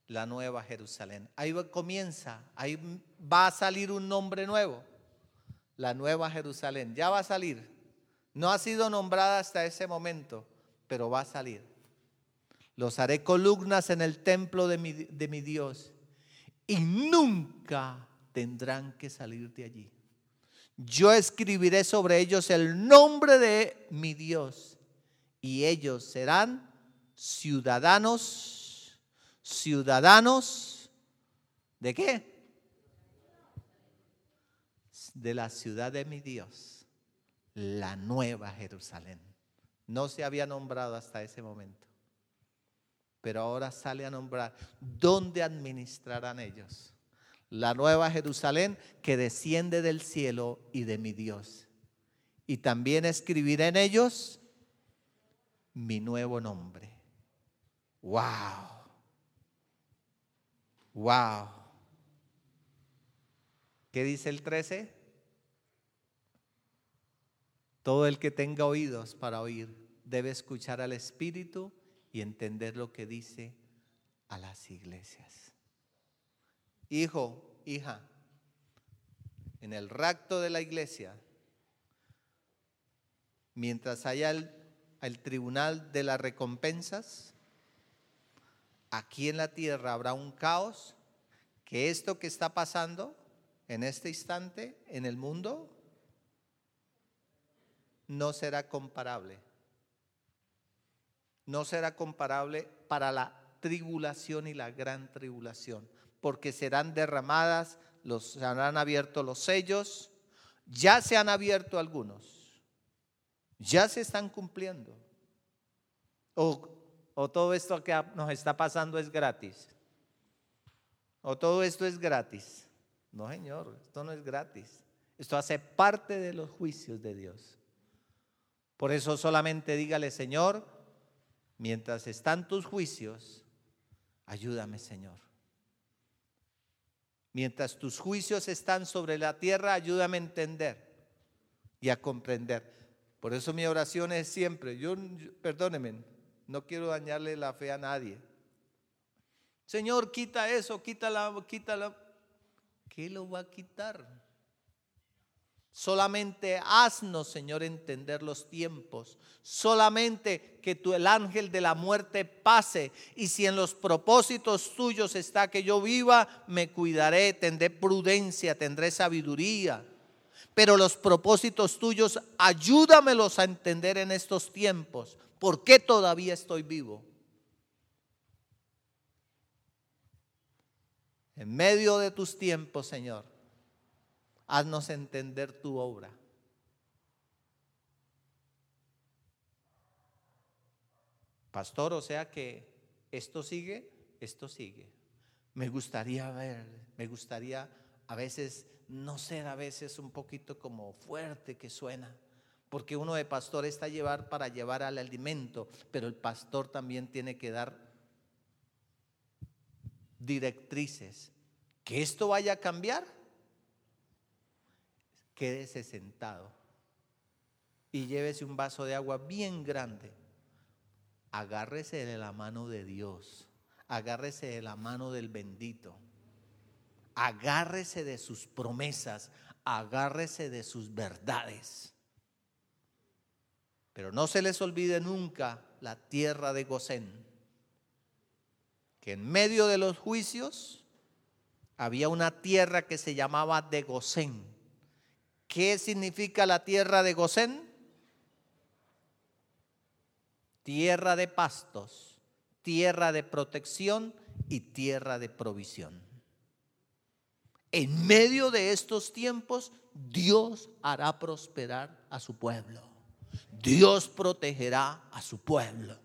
la nueva Jerusalén. Ahí comienza, ahí va a salir un nombre nuevo, la nueva Jerusalén. Ya va a salir. No ha sido nombrada hasta ese momento, pero va a salir. Los haré columnas en el templo de mi, de mi Dios y nunca tendrán que salir de allí. Yo escribiré sobre ellos el nombre de mi Dios y ellos serán ciudadanos, ciudadanos de qué? De la ciudad de mi Dios, la nueva Jerusalén. No se había nombrado hasta ese momento, pero ahora sale a nombrar dónde administrarán ellos la nueva Jerusalén que desciende del cielo y de mi Dios. Y también escribiré en ellos mi nuevo nombre. Wow. Wow. ¿Qué dice el 13? Todo el que tenga oídos para oír debe escuchar al Espíritu y entender lo que dice a las iglesias hijo, hija, en el rapto de la iglesia, mientras haya el, el, tribunal de las recompensas, aquí en la tierra habrá un caos, que esto que está pasando en este instante en el mundo no será comparable. No será comparable para la tribulación y la gran tribulación porque serán derramadas, los, se habrán abierto los sellos, ya se han abierto algunos, ya se están cumpliendo. O, o todo esto que nos está pasando es gratis. O todo esto es gratis. No, Señor, esto no es gratis. Esto hace parte de los juicios de Dios. Por eso solamente dígale, Señor, mientras están tus juicios, ayúdame, Señor. Mientras tus juicios están sobre la tierra, ayúdame a entender y a comprender. Por eso mi oración es siempre, yo, perdóneme, no quiero dañarle la fe a nadie. Señor, quita eso, quítala, quítala. ¿Qué lo va a quitar? Solamente haznos, Señor, entender los tiempos. Solamente que tú, el ángel de la muerte pase. Y si en los propósitos tuyos está que yo viva, me cuidaré, tendré prudencia, tendré sabiduría. Pero los propósitos tuyos, ayúdamelos a entender en estos tiempos. ¿Por qué todavía estoy vivo? En medio de tus tiempos, Señor haznos entender tu obra. Pastor, o sea que esto sigue, esto sigue. Me gustaría ver, me gustaría a veces no ser a veces un poquito como fuerte que suena, porque uno de pastor está llevar para llevar al alimento, pero el pastor también tiene que dar directrices. Que esto vaya a cambiar, quédese sentado y llévese un vaso de agua bien grande. Agárrese de la mano de Dios, agárrese de la mano del bendito, agárrese de sus promesas, agárrese de sus verdades. Pero no se les olvide nunca la tierra de Gosén, que en medio de los juicios había una tierra que se llamaba de Gosén ¿Qué significa la tierra de Gosén? Tierra de pastos, tierra de protección y tierra de provisión. En medio de estos tiempos, Dios hará prosperar a su pueblo. Dios protegerá a su pueblo.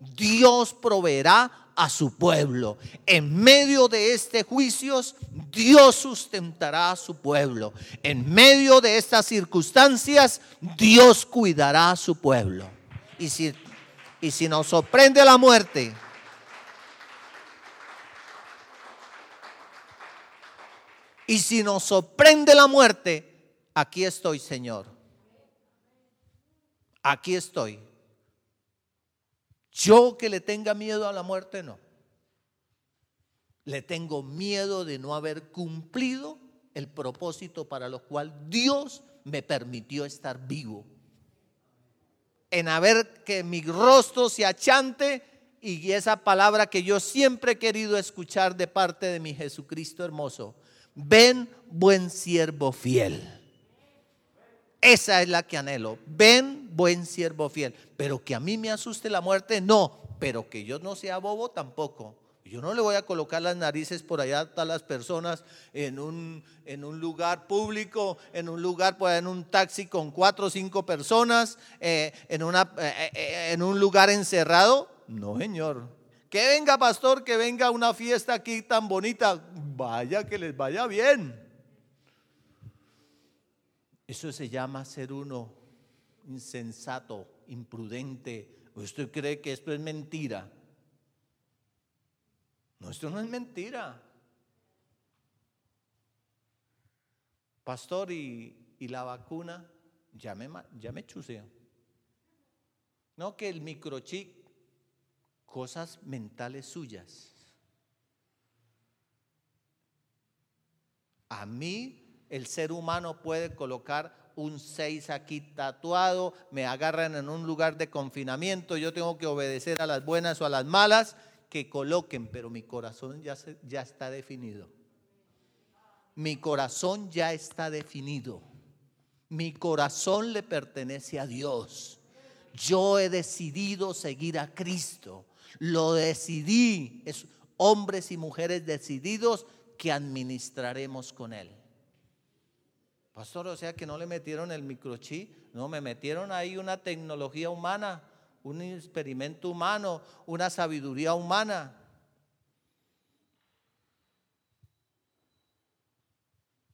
Dios proveerá a su pueblo. En medio de este juicio, Dios sustentará a su pueblo. En medio de estas circunstancias, Dios cuidará a su pueblo. Y si, y si nos sorprende la muerte, y si nos sorprende la muerte, aquí estoy, Señor. Aquí estoy. Yo que le tenga miedo a la muerte, no. Le tengo miedo de no haber cumplido el propósito para lo cual Dios me permitió estar vivo. En haber que mi rostro se achante y esa palabra que yo siempre he querido escuchar de parte de mi Jesucristo hermoso. Ven, buen siervo fiel. Esa es la que anhelo. Ven, buen siervo fiel. Pero que a mí me asuste la muerte, no. Pero que yo no sea bobo tampoco. Yo no le voy a colocar las narices por allá a las personas en un, en un lugar público, en un lugar, pues, en un taxi con cuatro o cinco personas, eh, en, una, eh, eh, en un lugar encerrado. No, señor. Que venga, pastor, que venga una fiesta aquí tan bonita. Vaya, que les vaya bien. Eso se llama ser uno insensato, imprudente. ¿Usted cree que esto es mentira? No, esto no es mentira. Pastor, ¿y, la vacuna? Ya me, ya me chuseo. No, que el microchip, cosas mentales suyas. A mí el ser humano puede colocar un 6 aquí tatuado, me agarran en un lugar de confinamiento, yo tengo que obedecer a las buenas o a las malas que coloquen, pero mi corazón ya, ya está definido. Mi corazón ya está definido. Mi corazón le pertenece a Dios. Yo he decidido seguir a Cristo. Lo decidí. Es hombres y mujeres decididos que administraremos con Él. Pastor, o sea que no le metieron el microchip, no, me metieron ahí una tecnología humana un experimento humano, una sabiduría humana.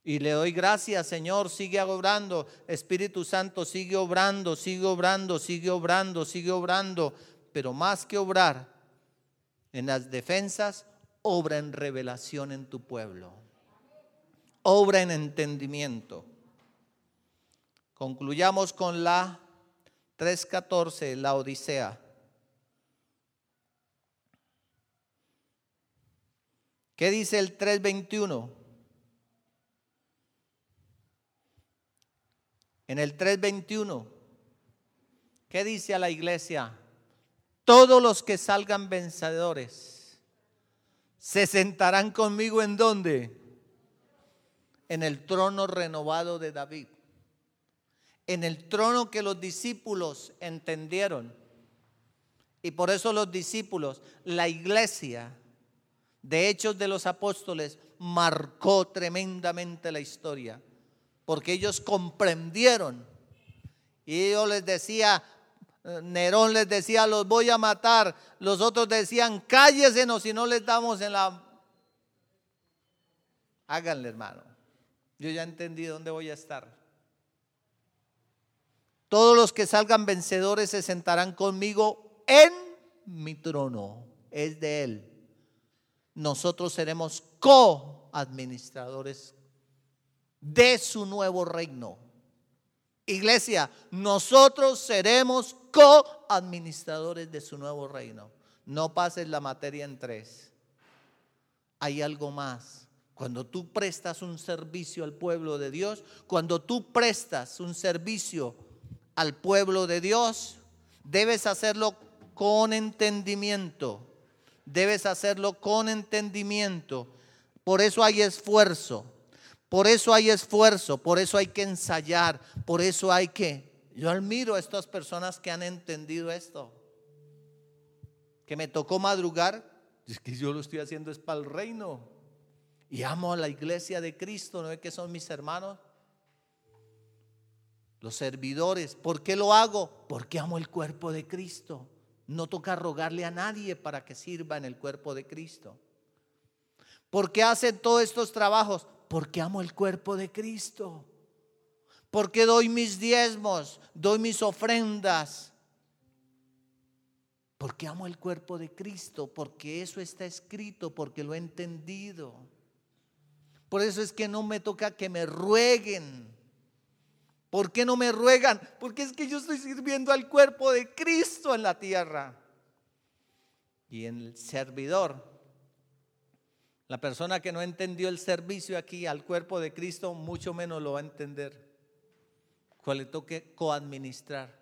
Y le doy gracias, Señor, sigue obrando. Espíritu Santo, sigue obrando, sigue obrando, sigue obrando, sigue obrando. Pero más que obrar en las defensas, obra en revelación en tu pueblo. Obra en entendimiento. Concluyamos con la 3.14, la Odisea. ¿Qué dice el 3.21? En el 3.21, ¿qué dice a la iglesia? Todos los que salgan vencedores se sentarán conmigo en dónde? En el trono renovado de David en el trono que los discípulos entendieron. Y por eso los discípulos, la iglesia de Hechos de los Apóstoles marcó tremendamente la historia, porque ellos comprendieron. Y ellos les decía, Nerón les decía, los voy a matar. Los otros decían, cállesenos si no les damos en la... Háganle, hermano. Yo ya entendí dónde voy a estar. Todos los que salgan vencedores se sentarán conmigo en mi trono. Es de Él. Nosotros seremos co-administradores de su nuevo reino. Iglesia, nosotros seremos co-administradores de su nuevo reino. No pases la materia en tres. Hay algo más. Cuando tú prestas un servicio al pueblo de Dios, cuando tú prestas un servicio al pueblo de Dios, debes hacerlo con entendimiento. Debes hacerlo con entendimiento. Por eso hay esfuerzo. Por eso hay esfuerzo. Por eso hay que ensayar. Por eso hay que... Yo admiro a estas personas que han entendido esto. Que me tocó madrugar. Es que yo lo estoy haciendo es para el reino. Y amo a la iglesia de Cristo. ¿No es que son mis hermanos? Los servidores. ¿Por qué lo hago? Porque amo el cuerpo de Cristo. No toca rogarle a nadie para que sirva en el cuerpo de Cristo. ¿Por qué hacen todos estos trabajos? Porque amo el cuerpo de Cristo. Porque doy mis diezmos, doy mis ofrendas. Porque amo el cuerpo de Cristo, porque eso está escrito, porque lo he entendido. Por eso es que no me toca que me rueguen ¿Por qué no me ruegan? Porque es que yo estoy sirviendo al cuerpo de Cristo en la tierra. Y en el servidor, la persona que no entendió el servicio aquí al cuerpo de Cristo, mucho menos lo va a entender. Cuál le toque coadministrar.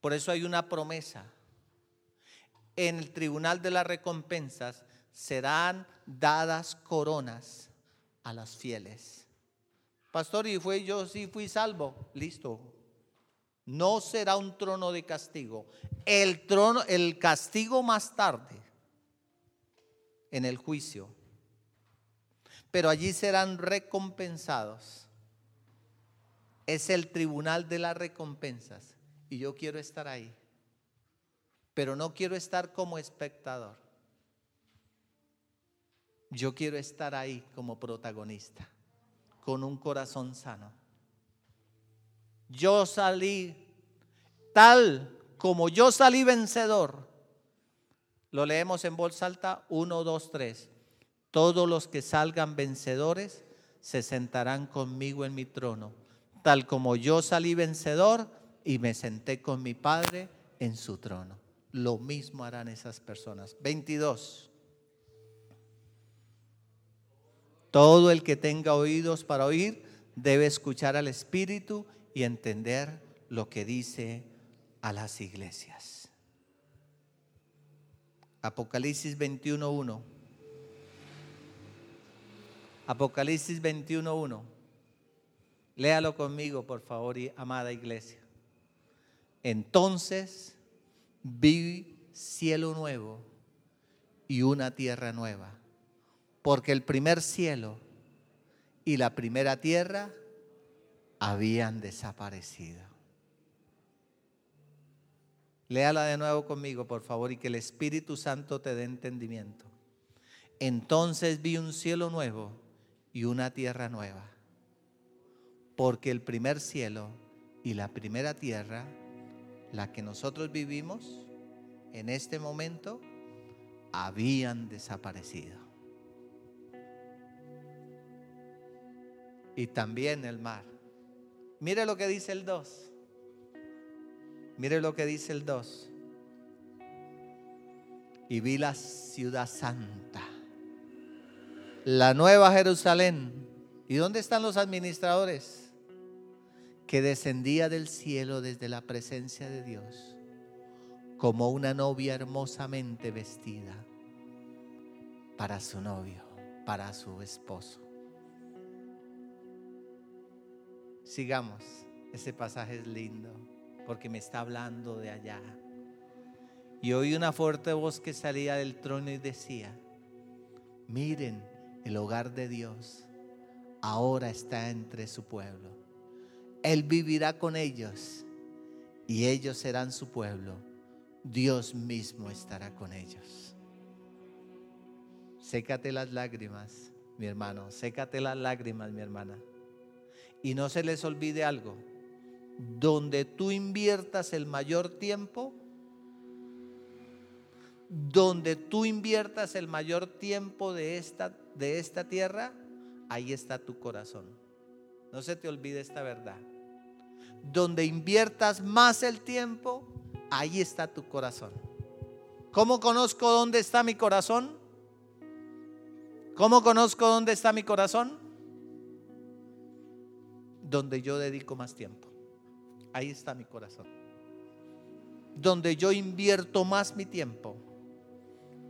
Por eso hay una promesa. En el tribunal de las recompensas serán dadas coronas a las fieles. Pastor, y fue yo sí fui salvo. Listo. No será un trono de castigo. El trono, el castigo más tarde en el juicio. Pero allí serán recompensados. Es el tribunal de las recompensas. Y yo quiero estar ahí. Pero no quiero estar como espectador. Yo quiero estar ahí como protagonista con un corazón sano. Yo salí tal como yo salí vencedor. Lo leemos en voz alta, 1, 2, 3. Todos los que salgan vencedores se sentarán conmigo en mi trono, tal como yo salí vencedor y me senté con mi Padre en su trono. Lo mismo harán esas personas. 22. Todo el que tenga oídos para oír debe escuchar al Espíritu y entender lo que dice a las iglesias. Apocalipsis 21.1. Apocalipsis 21.1. Léalo conmigo, por favor, amada iglesia. Entonces vi cielo nuevo y una tierra nueva porque el primer cielo y la primera tierra habían desaparecido. Léala de nuevo conmigo, por favor, y que el Espíritu Santo te dé entendimiento. Entonces vi un cielo nuevo y una tierra nueva, porque el primer cielo y la primera tierra, la que nosotros vivimos en este momento, habían desaparecido. Y también el mar. Mire lo que dice el 2. Mire lo que dice el 2. Y vi la ciudad santa, la nueva Jerusalén. ¿Y dónde están los administradores? Que descendía del cielo desde la presencia de Dios, como una novia hermosamente vestida para su novio, para su esposo. Sigamos. Ese pasaje es lindo porque me está hablando de allá. Y oí una fuerte voz que salía del trono y decía, miren, el hogar de Dios ahora está entre su pueblo. Él vivirá con ellos y ellos serán su pueblo. Dios mismo estará con ellos. Sécate las lágrimas, mi hermano. Sécate las lágrimas, mi hermana. Y no se les olvide algo, donde tú inviertas el mayor tiempo, donde tú inviertas el mayor tiempo de esta, de esta tierra, ahí está tu corazón. No se te olvide esta verdad. Donde inviertas más el tiempo, ahí está tu corazón. ¿Cómo conozco dónde está mi corazón? ¿Cómo conozco dónde está mi corazón? Donde yo dedico más tiempo. Ahí está mi corazón. Donde yo invierto más mi tiempo.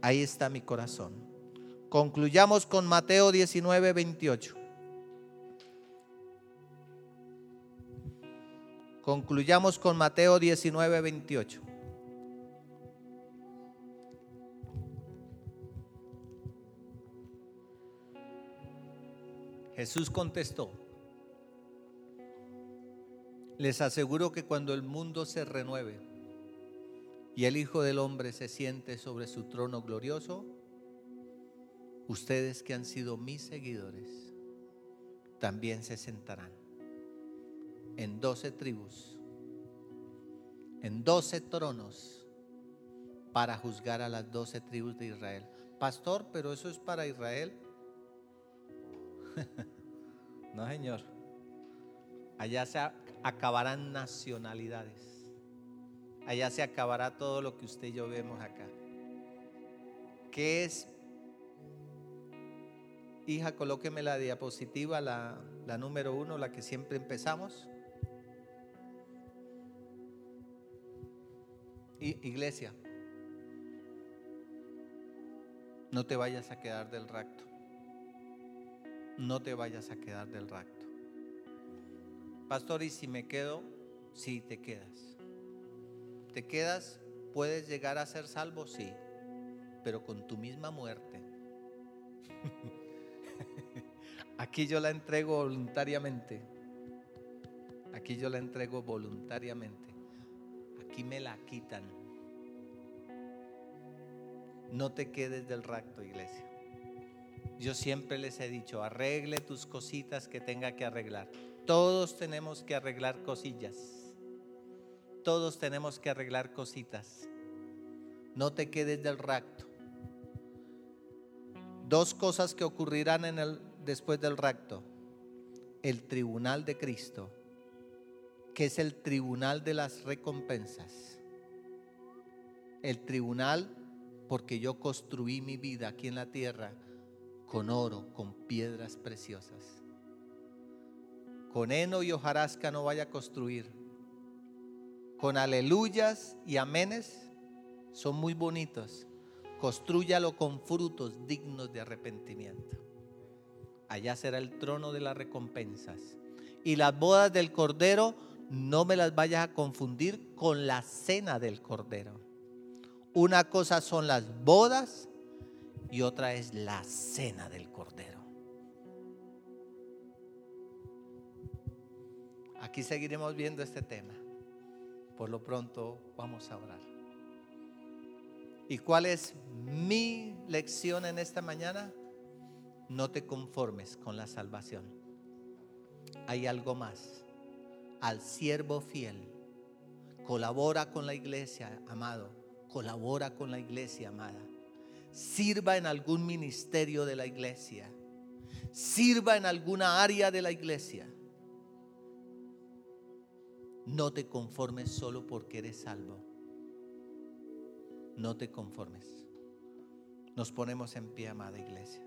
Ahí está mi corazón. Concluyamos con Mateo 19, 28. Concluyamos con Mateo 19, 28. Jesús contestó, les aseguro que cuando el mundo se renueve y el Hijo del Hombre se siente sobre su trono glorioso, ustedes que han sido mis seguidores también se sentarán en doce tribus, en doce tronos para juzgar a las doce tribus de Israel. Pastor, pero eso es para Israel. no, Señor Allá se acabarán nacionalidades. Allá se acabará todo lo que usted y yo vemos acá. ¿Qué es? Hija, colóqueme la diapositiva, la, número uno, la que siempre empezamos. iglesia, no te vayas a quedar del rapto. No te vayas a quedar del rapto. Pastor, ¿y si me quedo? Sí, te quedas. ¿Te quedas? ¿Puedes llegar a ser salvo? Sí, pero con tu misma muerte. Aquí yo la entrego voluntariamente. Aquí yo la entrego voluntariamente. Aquí me la quitan. No te quedes del rapto, iglesia. Yo siempre les he dicho, arregle tus cositas que tenga que arreglar. Todos tenemos que arreglar cosillas. Todos tenemos que arreglar cositas. No te quedes del rapto. Dos cosas que ocurrirán en el, después del rapto. El tribunal de Cristo, que es el tribunal de las recompensas. El tribunal porque yo construí mi vida aquí en la tierra con oro, con piedras preciosas. Con heno y hojarasca no vaya a construir. Con aleluyas y amenes son muy bonitos. Construyalo con frutos dignos de arrepentimiento. Allá será el trono de las recompensas. Y las bodas del Cordero no me las vayas a confundir con la cena del Cordero. Una cosa son las bodas y otra es la cena del Cordero. Aquí seguiremos viendo este tema. Por lo pronto vamos a orar. ¿Y cuál es mi lección en esta mañana? No te conformes con la salvación. Hay algo más. Al siervo fiel. Colabora con la iglesia, amado colabora con la iglesia, amada. Sirva en algún ministerio de la iglesia. Sirva en alguna área de la iglesia. No te conformes solo porque eres salvo. No te conformes. Nos ponemos en pie, amada iglesia.